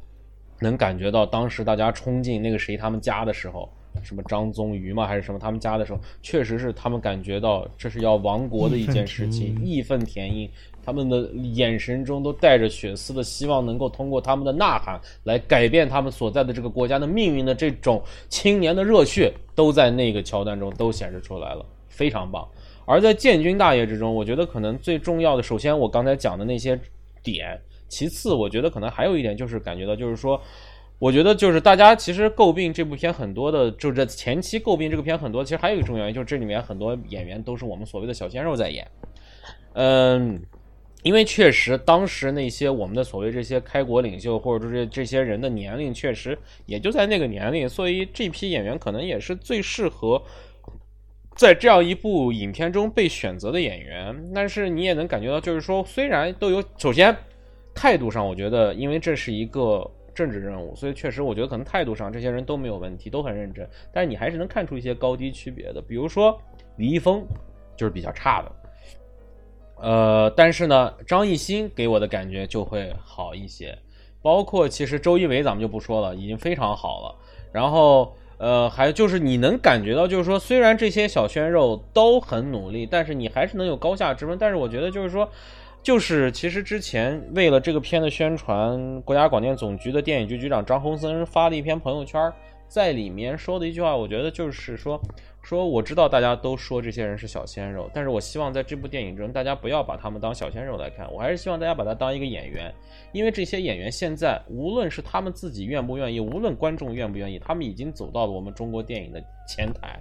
能感觉到当时大家冲进那个谁他们家的时候，什么张宗瑜嘛还是什么他们家的时候，确实是他们感觉到这是要亡国的一件事情，义愤填膺，他们的眼神中都带着血丝的希望，能够通过他们的呐喊来改变他们所在的这个国家的命运的这种青年的热血，都在那个桥段中都显示出来了。非常棒，而在建军大业之中，我觉得可能最重要的，首先我刚才讲的那些点，其次我觉得可能还有一点就是感觉到，就是说，我觉得就是大家其实诟病这部片很多的，就是前期诟病这个片很多，其实还有一个重要原因，就是这里面很多演员都是我们所谓的小鲜肉在演，嗯，因为确实当时那些我们的所谓这些开国领袖或者说这这些人的年龄确实也就在那个年龄，所以这批演员可能也是最适合。在这样一部影片中被选择的演员，但是你也能感觉到，就是说，虽然都有，首先态度上，我觉得，因为这是一个政治任务，所以确实，我觉得可能态度上这些人都没有问题，都很认真。但是你还是能看出一些高低区别的，比如说李易峰就是比较差的，呃，但是呢，张艺兴给我的感觉就会好一些，包括其实周一围咱们就不说了，已经非常好了，然后。呃，还就是你能感觉到，就是说，虽然这些小鲜肉都很努力，但是你还是能有高下之分。但是我觉得，就是说，就是其实之前为了这个片的宣传，国家广电总局的电影局局长张洪森发了一篇朋友圈，在里面说的一句话，我觉得就是说。说我知道大家都说这些人是小鲜肉，但是我希望在这部电影中，大家不要把他们当小鲜肉来看，我还是希望大家把他当一个演员，因为这些演员现在无论是他们自己愿不愿意，无论观众愿不愿意，他们已经走到了我们中国电影的前台，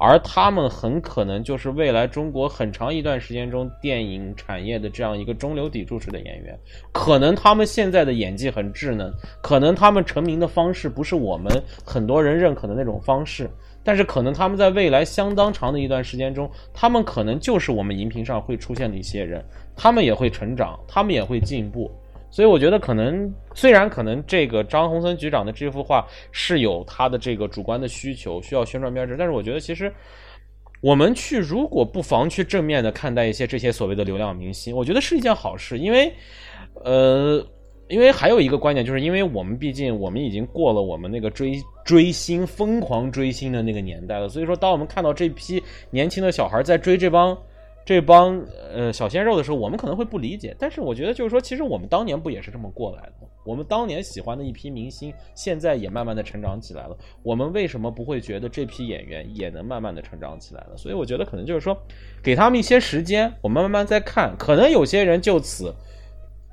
而他们很可能就是未来中国很长一段时间中电影产业的这样一个中流砥柱式的演员。可能他们现在的演技很稚嫩，可能他们成名的方式不是我们很多人认可的那种方式，但是可能他们在未来相当长的一段时间中，他们可能就是我们荧屏上会出现的一些人，他们也会成长，他们也会进步。所以我觉得可能，虽然可能这个张宏森局长的这幅画是有他的这个主观的需求，需要宣传标志，但是我觉得其实我们去如果不妨去正面的看待一些这些所谓的流量明星，我觉得是一件好事，因为呃，因为还有一个观点，就是因为我们毕竟我们已经过了我们那个追追星、疯狂追星的那个年代了，所以说当我们看到这批年轻的小孩在追这帮。这帮呃小鲜肉的时候，我们可能会不理解，但是我觉得就是说，其实我们当年不也是这么过来的？我们当年喜欢的一批明星，现在也慢慢的成长起来了。我们为什么不会觉得这批演员也能慢慢的成长起来了？所以我觉得可能就是说，给他们一些时间，我们慢慢再看。可能有些人就此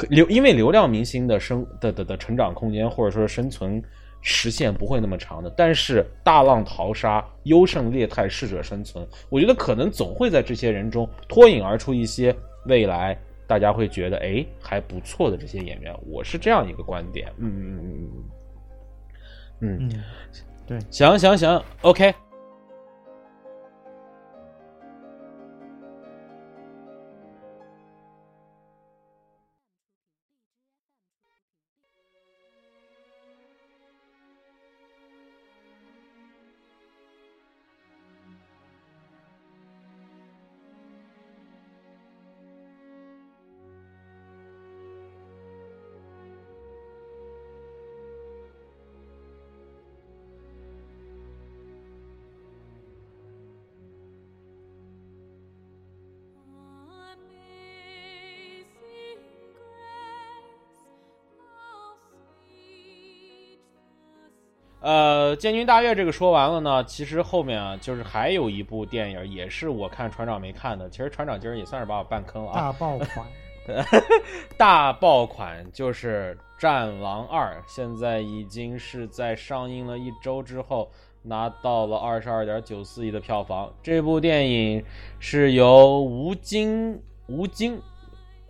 流，因为流量明星的生的的的成长空间或者说生存。实现不会那么长的，但是大浪淘沙、优胜劣汰、适者生存，我觉得可能总会在这些人中脱颖而出一些未来大家会觉得哎还不错的这些演员，我是这样一个观点。嗯嗯嗯嗯嗯嗯，对，行行行，OK。呃，建军大业这个说完了呢，其实后面啊，就是还有一部电影，也是我看船长没看的。其实船长今儿也算是把我绊坑了啊。大爆款，<laughs> 大爆款就是《战狼二》，现在已经是在上映了一周之后拿到了二十二点九四亿的票房。这部电影是由吴京吴京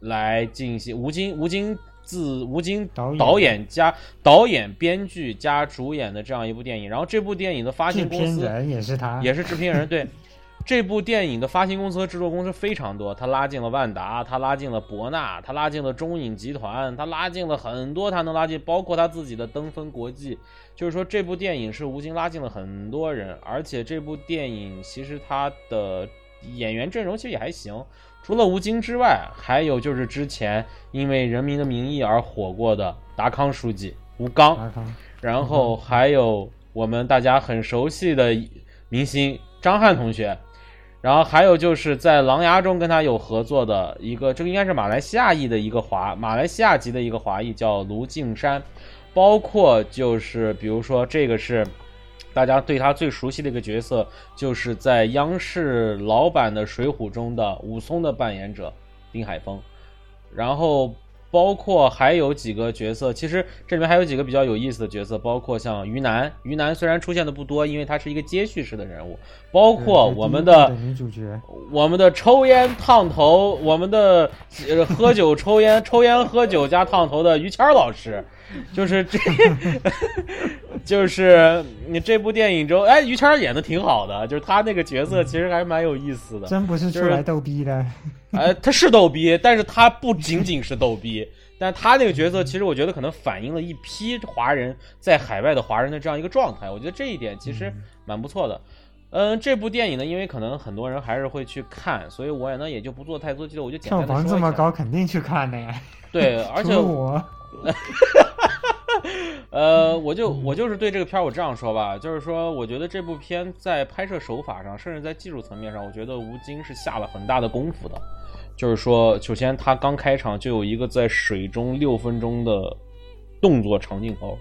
来进行，吴京吴京。自吴京导演加导演、编剧加主演的这样一部电影，然后这部电影的发行公司也是他，也是制片人。对，<laughs> 这部电影的发行公司和制作公司非常多，他拉进了万达，他拉进了博纳，他拉进了中影集团，他拉进了很多，他能拉进，包括他自己的登峰国际。就是说，这部电影是吴京拉进了很多人，而且这部电影其实他的演员阵容其实也还行。除了吴京之外，还有就是之前因为《人民的名义》而火过的达康书记吴刚，然后还有我们大家很熟悉的明星张翰同学，然后还有就是在《狼牙》中跟他有合作的一个，这个应该是马来西亚裔的一个华，马来西亚籍的一个华裔叫卢靖山，包括就是比如说这个是。大家对他最熟悉的一个角色，就是在央视老版的《水浒》中的武松的扮演者丁海峰，然后包括还有几个角色，其实这里面还有几个比较有意思的角色，包括像于南，于南虽然出现的不多，因为他是一个接续式的人物，包括我们的女主角，我们的抽烟烫头，我们的呃喝酒抽烟抽烟喝酒加烫头的于谦老师。<laughs> 就是这，<laughs> 就是你这部电影中，哎，于谦演的挺好的，就是他那个角色其实还蛮有意思的。真不是出来逗逼的，呃，他是逗逼，但是他不仅仅是逗逼，但他那个角色其实我觉得可能反映了一批华人在海外的华人的这样一个状态，我觉得这一点其实蛮不错的。嗯，这部电影呢，因为可能很多人还是会去看，所以我也呢也就不做太多记录，我就简单的说票房这么高，肯定去看的呀。对，而且我。<laughs> <laughs> 呃，我就我就是对这个片儿，我这样说吧，就是说，我觉得这部片在拍摄手法上，甚至在技术层面上，我觉得吴京是下了很大的功夫的。就是说，首先他刚开场就有一个在水中六分钟的动作长镜头，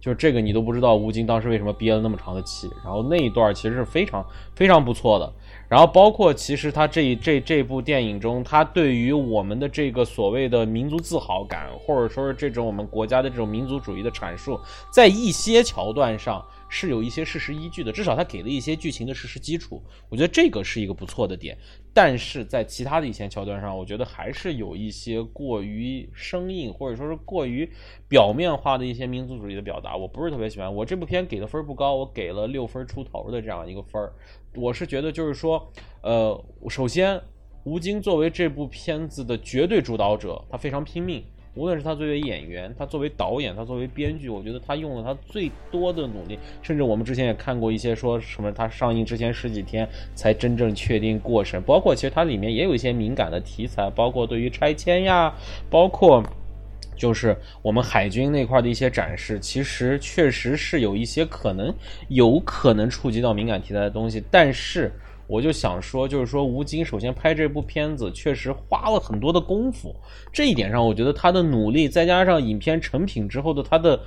就是这个你都不知道吴京当时为什么憋了那么长的气，然后那一段其实是非常非常不错的。然后包括其实他这这这部电影中，他对于我们的这个所谓的民族自豪感，或者说是这种我们国家的这种民族主义的阐述，在一些桥段上是有一些事实依据的，至少他给了一些剧情的事实基础，我觉得这个是一个不错的点。但是在其他的一些桥段上，我觉得还是有一些过于生硬，或者说是过于表面化的一些民族主义的表达，我不是特别喜欢。我这部片给的分不高，我给了六分出头的这样一个分儿。我是觉得就是说，呃，首先吴京作为这部片子的绝对主导者，他非常拼命。无论是他作为演员，他作为导演，他作为编剧，我觉得他用了他最多的努力。甚至我们之前也看过一些说什么，他上映之前十几天才真正确定过审。包括其实它里面也有一些敏感的题材，包括对于拆迁呀，包括就是我们海军那块的一些展示，其实确实是有一些可能有可能触及到敏感题材的东西，但是。我就想说，就是说吴京首先拍这部片子确实花了很多的功夫，这一点上，我觉得他的努力再加上影片成品之后的他的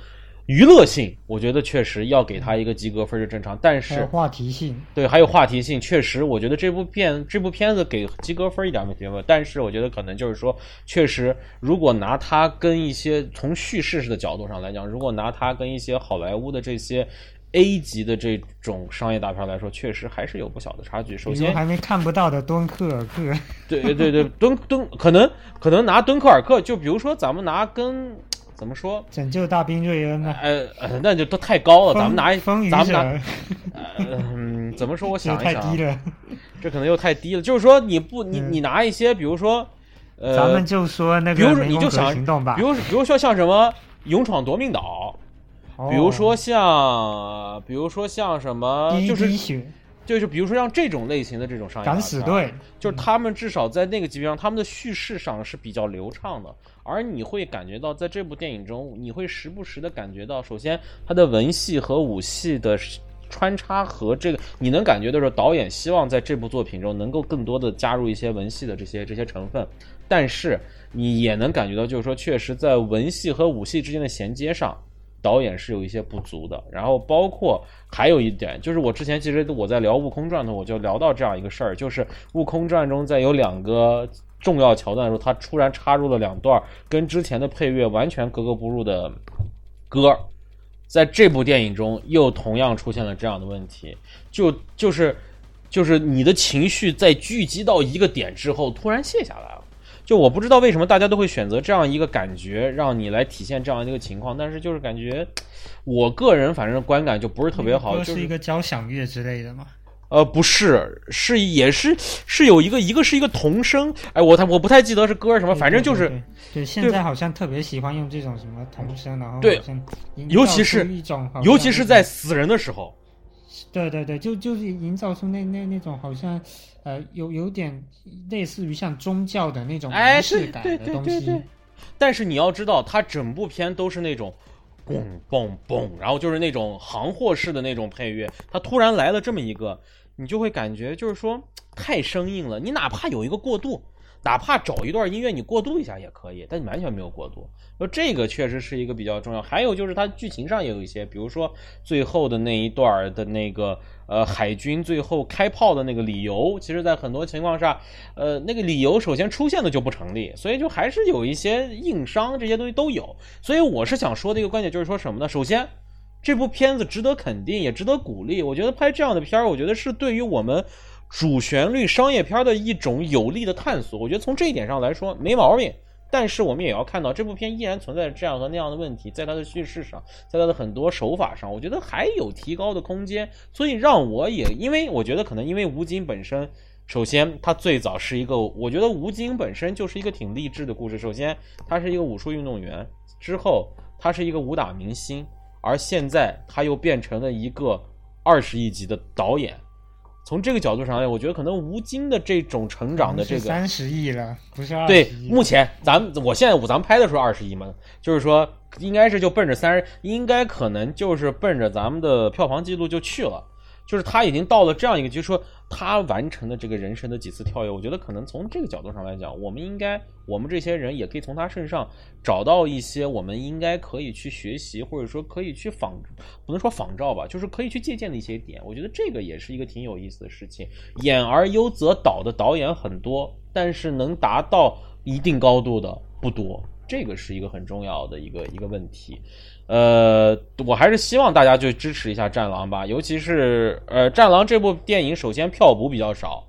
娱乐性，我觉得确实要给他一个及格分是正常。但是话题性，对，还有话题性，确实，我觉得这部片这部片子给及格分一点问题没有。但是我觉得可能就是说，确实，如果拿它跟一些从叙事式的角度上来讲，如果拿它跟一些好莱坞的这些。A 级的这种商业大片来说，确实还是有不小的差距。首先，还没看不到的《敦刻尔克》，对对对对，敦敦可能可能拿《敦刻尔克》，就比如说咱们拿跟怎么说，《拯救大兵瑞恩》呢？呃呃，那就都太高了。咱们拿风雨咱们拿，嗯，怎么说？我 <laughs> 想一想，太低了，这可能又太低了。就是说，你不，你你拿一些，比如说，呃，咱们就说那个，比如说你就想行动吧，比如比如说像什么《勇闯夺命岛》。比如说像，比如说像什么，就是就是比如说像这种类型的这种商业敢死队，就是他们至少在那个级别上，他们的叙事上是比较流畅的。而你会感觉到，在这部电影中，你会时不时的感觉到，首先它的文戏和武戏的穿插和这个，你能感觉到说导演希望在这部作品中能够更多的加入一些文戏的这些这些成分，但是你也能感觉到，就是说确实在文戏和武戏之间的衔接上。导演是有一些不足的，然后包括还有一点，就是我之前其实我在聊《悟空传》的时候，我就聊到这样一个事儿，就是《悟空传》中在有两个重要桥段的时候，他突然插入了两段跟之前的配乐完全格格不入的歌，在这部电影中又同样出现了这样的问题，就就是就是你的情绪在聚集到一个点之后突然卸下来了。就我不知道为什么大家都会选择这样一个感觉，让你来体现这样一个情况，但是就是感觉，我个人反正观感就不是特别好。就是一个交响乐之类的吗？呃，不是，是也是是有一个一个是一个童声，哎，我他我不太记得是歌什么，反正就是对现在好像特别喜欢用这种什么童声，然后对，尤其是一种，尤其是在死人的时候。对对对，就就是营造出那那那种好像，呃，有有点类似于像宗教的那种仪式感的东西。但是你要知道，它整部片都是那种嘣嘣嘣，然后就是那种行货式的那种配乐。它突然来了这么一个，你就会感觉就是说太生硬了。你哪怕有一个过渡。哪怕找一段音乐你过渡一下也可以，但你完全没有过渡，说这个确实是一个比较重要。还有就是它剧情上也有一些，比如说最后的那一段的那个呃海军最后开炮的那个理由，其实在很多情况下，呃那个理由首先出现的就不成立，所以就还是有一些硬伤，这些东西都有。所以我是想说的一个观点就是说什么呢？首先，这部片子值得肯定，也值得鼓励。我觉得拍这样的片儿，我觉得是对于我们。主旋律商业片的一种有力的探索，我觉得从这一点上来说没毛病。但是我们也要看到，这部片依然存在这样和那样的问题，在它的叙事上，在它的很多手法上，我觉得还有提高的空间。所以让我也，因为我觉得可能因为吴京本身，首先他最早是一个，我觉得吴京本身就是一个挺励志的故事。首先他是一个武术运动员，之后他是一个武打明星，而现在他又变成了一个二十亿级的导演。从这个角度上来，我觉得可能吴京的这种成长的这个三十亿了，不是对，目前咱们我现在我咱们拍的时候二十亿嘛，就是说应该是就奔着三十，应该可能就是奔着咱们的票房记录就去了。就是他已经到了这样一个，就是说他完成的这个人生的几次跳跃，我觉得可能从这个角度上来讲，我们应该，我们这些人也可以从他身上找到一些我们应该可以去学习，或者说可以去仿，不能说仿照吧，就是可以去借鉴的一些点。我觉得这个也是一个挺有意思的事情。演而优则导的导演很多，但是能达到一定高度的不多。这个是一个很重要的一个一个问题。呃，我还是希望大家就支持一下《战狼》吧，尤其是呃，《战狼》这部电影，首先票补比较少，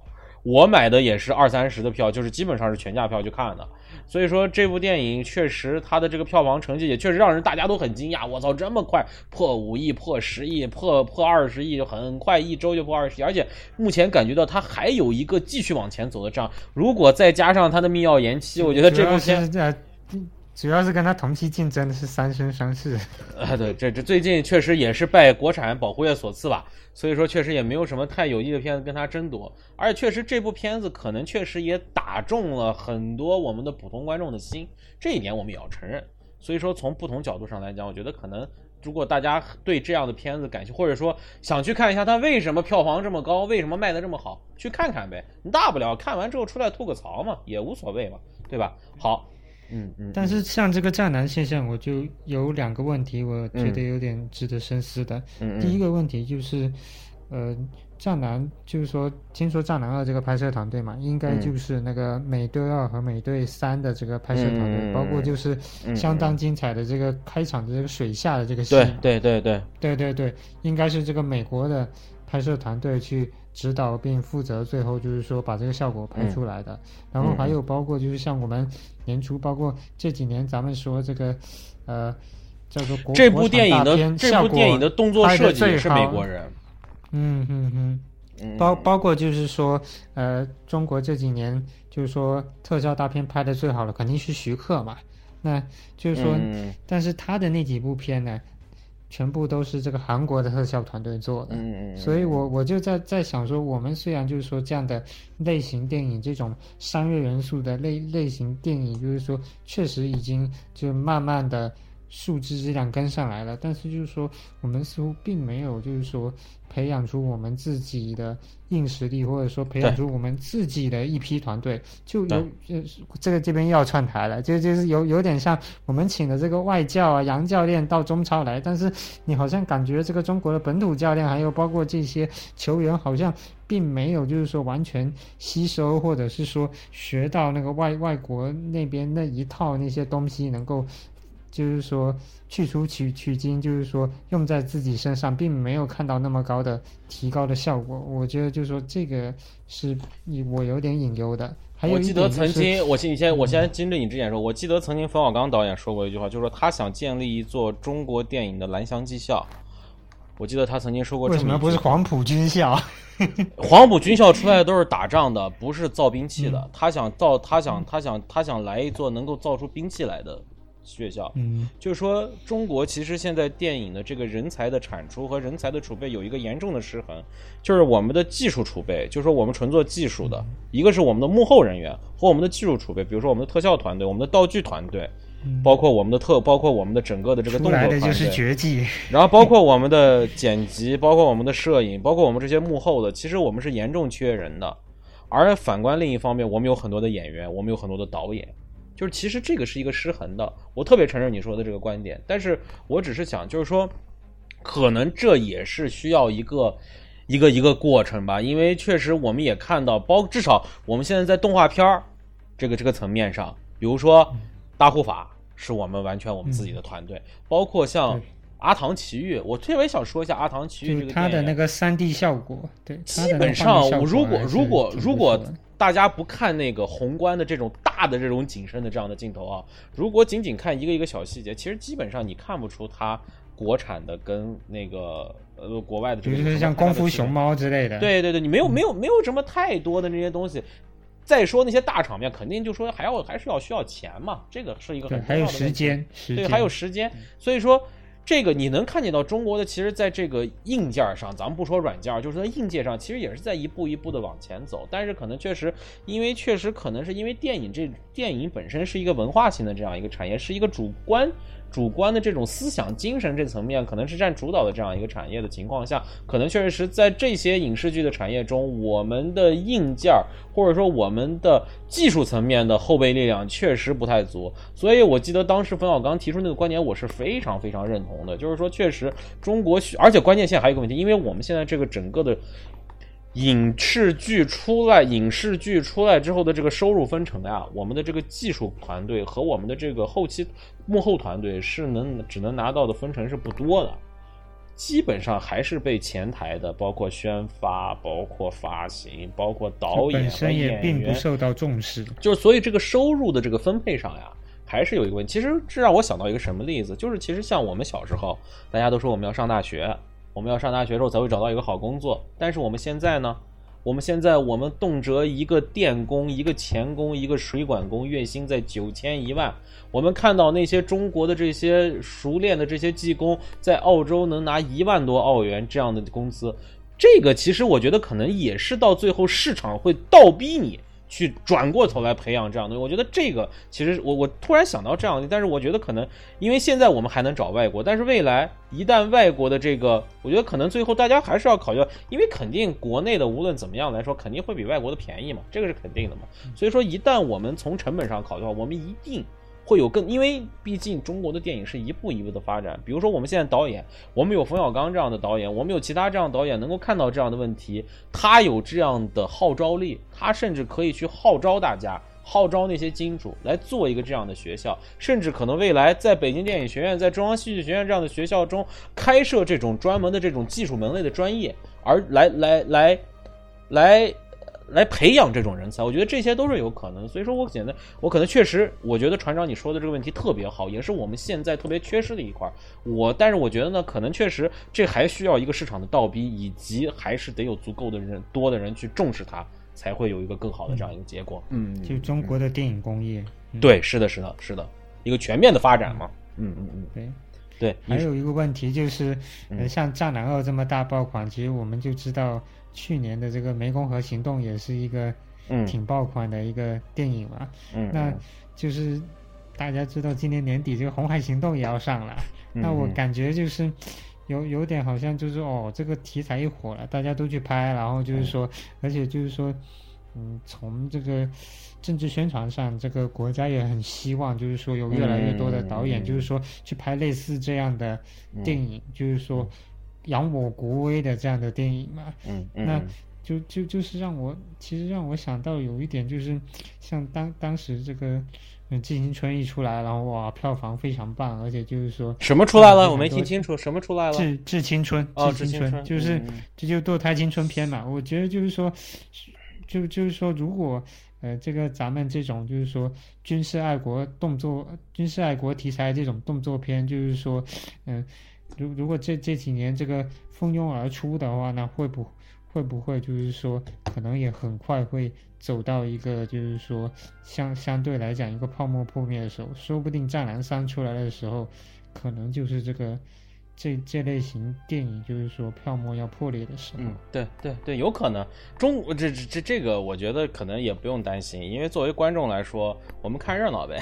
我买的也是二三十的票，就是基本上是全价票去看的。所以说这部电影确实它的这个票房成绩也确实让人大家都很惊讶。我操，这么快破五亿、破十亿、破破二十亿，就很快一周就破二十亿，而且目前感觉到它还有一个继续往前走的账。如果再加上它的密钥延期，我觉得这部片。主要是跟他同期竞争的是《三生三世》<laughs> 啊，对，这这最近确实也是拜国产保护月所赐吧，所以说确实也没有什么太有益的片子跟他争夺，而且确实这部片子可能确实也打中了很多我们的普通观众的心，这一点我们也要承认。所以说从不同角度上来讲，我觉得可能如果大家对这样的片子感兴趣，或者说想去看一下它为什么票房这么高，为什么卖的这么好，去看看呗，你大不了看完之后出来吐个槽嘛，也无所谓嘛，对吧？好。嗯嗯，但是像这个战男现象，我就有两个问题，我觉得有点值得深思的。嗯第一个问题就是，呃，战男就是说，听说战男二这个拍摄团队嘛，应该就是那个美队二和美队三的这个拍摄团队，包括就是相当精彩的这个开场的这个水下的这个戏。对对对对对对对，应该是这个美国的拍摄团队去。指导并负责，最后就是说把这个效果拍出来的。然后还有包括就是像我们年初，包括这几年咱们说这个，呃，叫做国这部电影的这部电影的动作设计是美国人。嗯嗯嗯，包包括就是说，呃，中国这几年就是说特效大片拍的最好的肯定是徐克嘛。那就是说，但是他的那几部片呢？全部都是这个韩国的特效团队做的，嗯嗯，所以我我就在在想说，我们虽然就是说这样的类型电影，这种商业元素的类类型电影，就是说确实已经就慢慢的。素质质量跟上来了，但是就是说，我们似乎并没有就是说培养出我们自己的硬实力，或者说培养出我们自己的一批团队，就有呃这个这边又要串台了，就就是有有点像我们请的这个外教啊杨教练到中超来，但是你好像感觉这个中国的本土教练还有包括这些球员好像并没有就是说完全吸收或者是说学到那个外外国那边那一套那些东西能够。就是说去除取取经，就是说用在自己身上，并没有看到那么高的提高的效果。我觉得就是说这个是我有点隐忧的。还有我记得曾经，我先你先我先经着你之前说，我记得曾经冯小刚导演说过一句话，就是说他想建立一座中国电影的蓝翔技校。我记得他曾经说过，为什么不是黄埔军校？<laughs> 黄埔军校出来的都是打仗的，不是造兵器的。他想造，他想，他想，他想来一座能够造出兵器来的。学校，嗯，就是说，中国其实现在电影的这个人才的产出和人才的储备有一个严重的失衡，就是我们的技术储备，就是说我们纯做技术的，一个是我们的幕后人员和我们的技术储备，比如说我们的特效团队、我们的道具团队，包括我们的特，包括我们的整个的这个动作团队，就是绝技，然后包括我们的剪辑，包括我们的摄影，包括我们这些幕后的，其实我们是严重缺人的，而反观另一方面，我们有很多的演员，我们有很多的导演。就是其实这个是一个失衡的，我特别承认你说的这个观点，但是我只是想就是说，可能这也是需要一个一个一个过程吧，因为确实我们也看到，包至少我们现在在动画片儿这个这个层面上，比如说大护法是我们完全我们自己的团队，包括像阿唐奇遇，我特别想说一下阿唐奇遇这个它的那个三 D 效果，对，基本上如果如果如果。大家不看那个宏观的这种大的这种景深的这样的镜头啊，如果仅仅看一个一个小细节，其实基本上你看不出它国产的跟那个呃国外的，比如说像功夫熊猫之类的。对对对，你没有没有没有什么太多的那些东西。再说那些大场面，肯定就说还要还是要需要钱嘛，这个是一个很还有时间，对，还有时间，所以说。这个你能看见到中国的，其实在这个硬件上，咱们不说软件，就是在硬件上，其实也是在一步一步的往前走。但是可能确实，因为确实可能是因为电影这电影本身是一个文化性的这样一个产业，是一个主观。主观的这种思想精神这层面可能是占主导的这样一个产业的情况下，可能确实是在这些影视剧的产业中，我们的硬件或者说我们的技术层面的后备力量确实不太足。所以我记得当时冯小刚提出那个观点，我是非常非常认同的，就是说确实中国需，而且关键现在还有一个问题，因为我们现在这个整个的。影视剧出来，影视剧出来之后的这个收入分成呀，我们的这个技术团队和我们的这个后期幕后团队是能只能拿到的分成是不多的，基本上还是被前台的，包括宣发、包括发行、包括导演本身也并不受到重视。就是所以这个收入的这个分配上呀，还是有一个问题。其实这让我想到一个什么例子，就是其实像我们小时候，大家都说我们要上大学，我们要上大学之后才会找到一个好工作，但是我们现在呢？我们现在我们动辄一个电工、一个钳工、一个水管工，月薪在九千一万。我们看到那些中国的这些熟练的这些技工，在澳洲能拿一万多澳元这样的工资，这个其实我觉得可能也是到最后市场会倒逼你去转过头来培养这样的。我觉得这个其实我我突然想到这样的，但是我觉得可能因为现在我们还能找外国，但是未来一旦外国的这个，我觉得可能最后大家还是要考虑，因为肯定国内的无论怎么样来说，肯定会比外国的便宜嘛，这个是肯定的嘛。所以说一旦我们从成本上考虑的话，我们一定。会有更，因为毕竟中国的电影是一步一步的发展。比如说，我们现在导演，我们有冯小刚这样的导演，我们有其他这样导演，能够看到这样的问题，他有这样的号召力，他甚至可以去号召大家，号召那些金主来做一个这样的学校，甚至可能未来在北京电影学院、在中央戏剧学院这样的学校中开设这种专门的这种技术门类的专业，而来来来来。来培养这种人才，我觉得这些都是有可能。所以说我简单，我可能确实，我觉得船长你说的这个问题特别好，也是我们现在特别缺失的一块。我但是我觉得呢，可能确实这还需要一个市场的倒逼，以及还是得有足够的人多的人去重视它，才会有一个更好的这样一个结果。嗯，就中国的电影工业，对，是的，是的，是的，一个全面的发展嘛。嗯嗯嗯，对对。还有一个问题就是，呃，像《战狼二》这么大爆款，其实我们就知道。去年的这个《湄公河行动》也是一个挺爆款的一个电影嘛，嗯那就是大家知道今年年底这个《红海行动》也要上了，那我感觉就是有有点好像就是哦，这个题材一火了，大家都去拍，然后就是说，而且就是说，嗯，从这个政治宣传上，这个国家也很希望，就是说有越来越多的导演，就是说去拍类似这样的电影，就是说。扬我国威的这样的电影嘛，嗯，那就就就是让我其实让我想到有一点就是，像当当时这个《嗯致青春》一出来，然后哇票房非常棒，而且就是说什么出来了？我没听清楚，什么出来了？致致青春，致青春，就是这就堕胎青春片嘛。我觉得就是说，就就是说，如果呃这个咱们这种就是说军事爱国动作、军事爱国题材这种动作片，就是说嗯。如如果这这几年这个蜂拥而出的话，那会不会不会就是说，可能也很快会走到一个就是说相相对来讲一个泡沫破灭的时候，说不定《战狼三》出来的时候，可能就是这个这这类型电影就是说泡沫要破裂的时候。嗯，对对对，有可能。中这这这这个，我觉得可能也不用担心，因为作为观众来说，我们看热闹呗。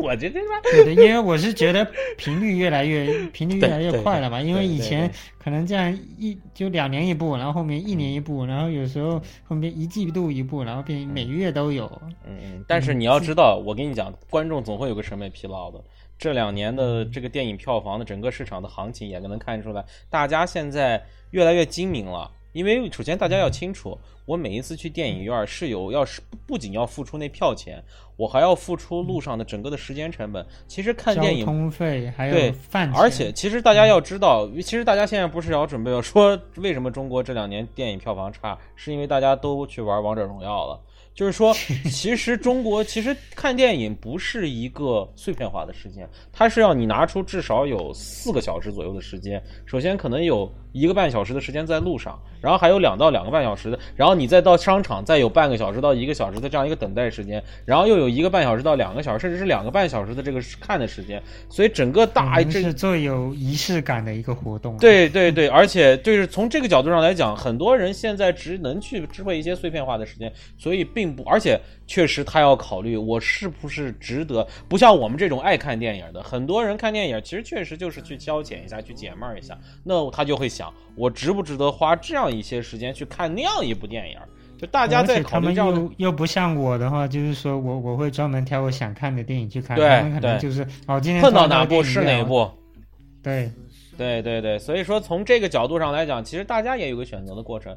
<laughs> 我觉得吧，对的，因为我是觉得频率越来越 <laughs> 频率越来越快了嘛。因为以前可能这样一就两年一部，然后后面一年一部，然后有时候后面一季度一部，然后变每月都有。嗯嗯。但是你要知道，我跟你讲，观众总会有个审美疲劳的。这两年的这个电影票房的整个市场的行情也能看出来，大家现在越来越精明了。因为首先大家要清楚，我每一次去电影院是有要是不仅要付出那票钱。我还要付出路上的整个的时间成本。其实看电影，交通费还有饭而且其实大家要知道，其实大家现在不是要准备要说为什么中国这两年电影票房差，是因为大家都去玩王者荣耀了。就是说，<laughs> 其实中国其实看电影不是一个碎片化的时间，它是要你拿出至少有四个小时左右的时间。首先可能有一个半小时的时间在路上，然后还有两到两个半小时的，然后你再到商场再有半个小时到一个小时的这样一个等待时间，然后又有一个半小时到两个小时，甚至是两个半小时的这个看的时间。所以整个大这是最有仪式感的一个活动。对对对，而且就是从这个角度上来讲，很多人现在只能去支配一些碎片化的时间，所以并。而且确实，他要考虑我是不是值得。不像我们这种爱看电影的，很多人看电影其实确实就是去消遣一下，去解闷一下。那他就会想，我值不值得花这样一些时间去看那样一部电影？就大家在考虑这样。又又不像我的话，就是说我我会专门挑我想看的电影去看。对可能就是哦，今天碰到哪部是哪部。对。对对对，所以说从这个角度上来讲，其实大家也有个选择的过程。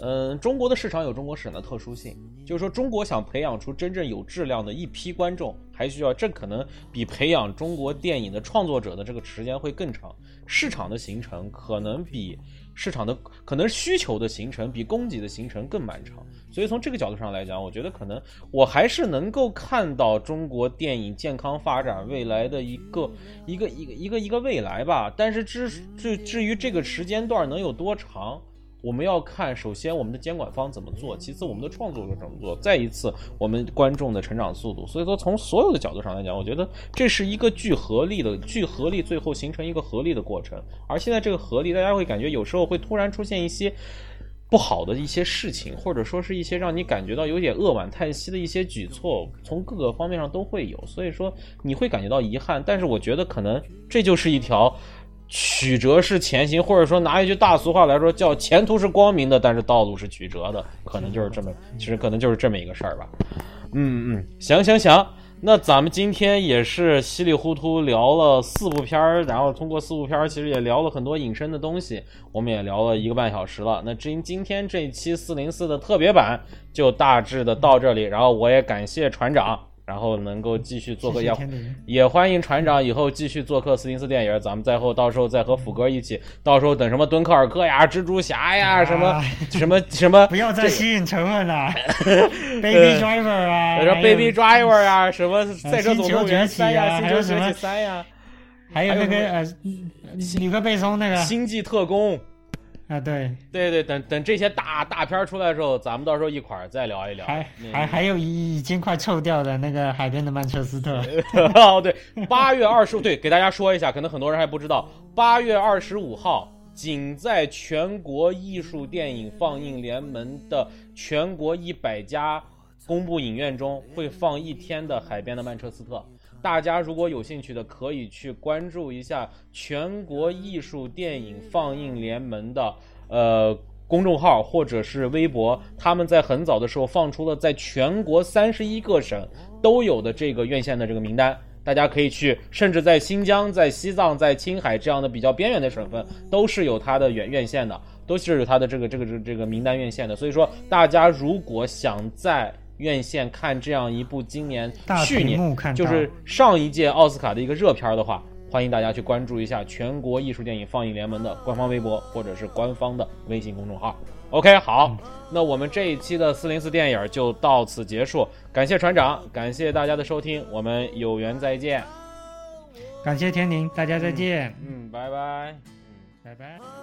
嗯，中国的市场有中国市场的特殊性，就是说中国想培养出真正有质量的一批观众，还需要这可能比培养中国电影的创作者的这个时间会更长。市场的形成可能比市场的可能需求的形成比供给的形成更漫长。所以从这个角度上来讲，我觉得可能我还是能够看到中国电影健康发展未来的一个一个一个一个一个未来吧。但是至至至于这个时间段能有多长？我们要看，首先我们的监管方怎么做，其次我们的创作者怎么做，再一次我们观众的成长速度。所以说，从所有的角度上来讲，我觉得这是一个聚合力的聚合力，最后形成一个合力的过程。而现在这个合力，大家会感觉有时候会突然出现一些不好的一些事情，或者说是一些让你感觉到有点扼腕叹息的一些举措，从各个方面上都会有。所以说你会感觉到遗憾，但是我觉得可能这就是一条。曲折是前行，或者说拿一句大俗话来说，叫前途是光明的，但是道路是曲折的，可能就是这么，其实可能就是这么一个事儿吧。嗯嗯，行行行，那咱们今天也是稀里糊涂聊了四部片儿，然后通过四部片儿，其实也聊了很多隐身的东西，我们也聊了一个半小时了。那今今天这期四零四的特别版就大致的到这里，然后我也感谢船长。然后能够继续做客，也也欢迎船长以后继续做客四零四电影，咱们再后到时候再和虎哥一起，到时候等什么敦刻尔克呀、蜘蛛侠呀、什么什么什么，<laughs> 不要再吸引成分了。<laughs> Baby Driver 啊，什么 Baby Driver 啊，什么赛车总动员三呀、星球崛起三呀，还有那个呃，吕克贝松那个星际特工。啊，对对对，等等这些大大片出来之后，咱们到时候一块儿再聊一聊。还还还有已经快臭掉的那个海边的曼彻斯特。<laughs> 哦，对，八月二十五，对，给大家说一下，可能很多人还不知道，八月二十五号，仅在全国艺术电影放映联盟的全国一百家公布影院中，会放一天的海边的曼彻斯特。大家如果有兴趣的，可以去关注一下全国艺术电影放映联盟的呃公众号或者是微博，他们在很早的时候放出了在全国三十一个省都有的这个院线的这个名单，大家可以去，甚至在新疆、在西藏、在青海这样的比较边缘的省份，都是有它的院院线的，都是有它的这个这个这个这个名单院线的。所以说，大家如果想在院线看这样一部今年、去年就是上一届奥斯卡的一个热片的话，欢迎大家去关注一下全国艺术电影放映联盟的官方微博或者是官方的微信公众号。OK，好，那我们这一期的四零四电影就到此结束，感谢船长，感谢大家的收听，我们有缘再见。感谢天宁，大家再见。嗯，拜拜。嗯，拜拜。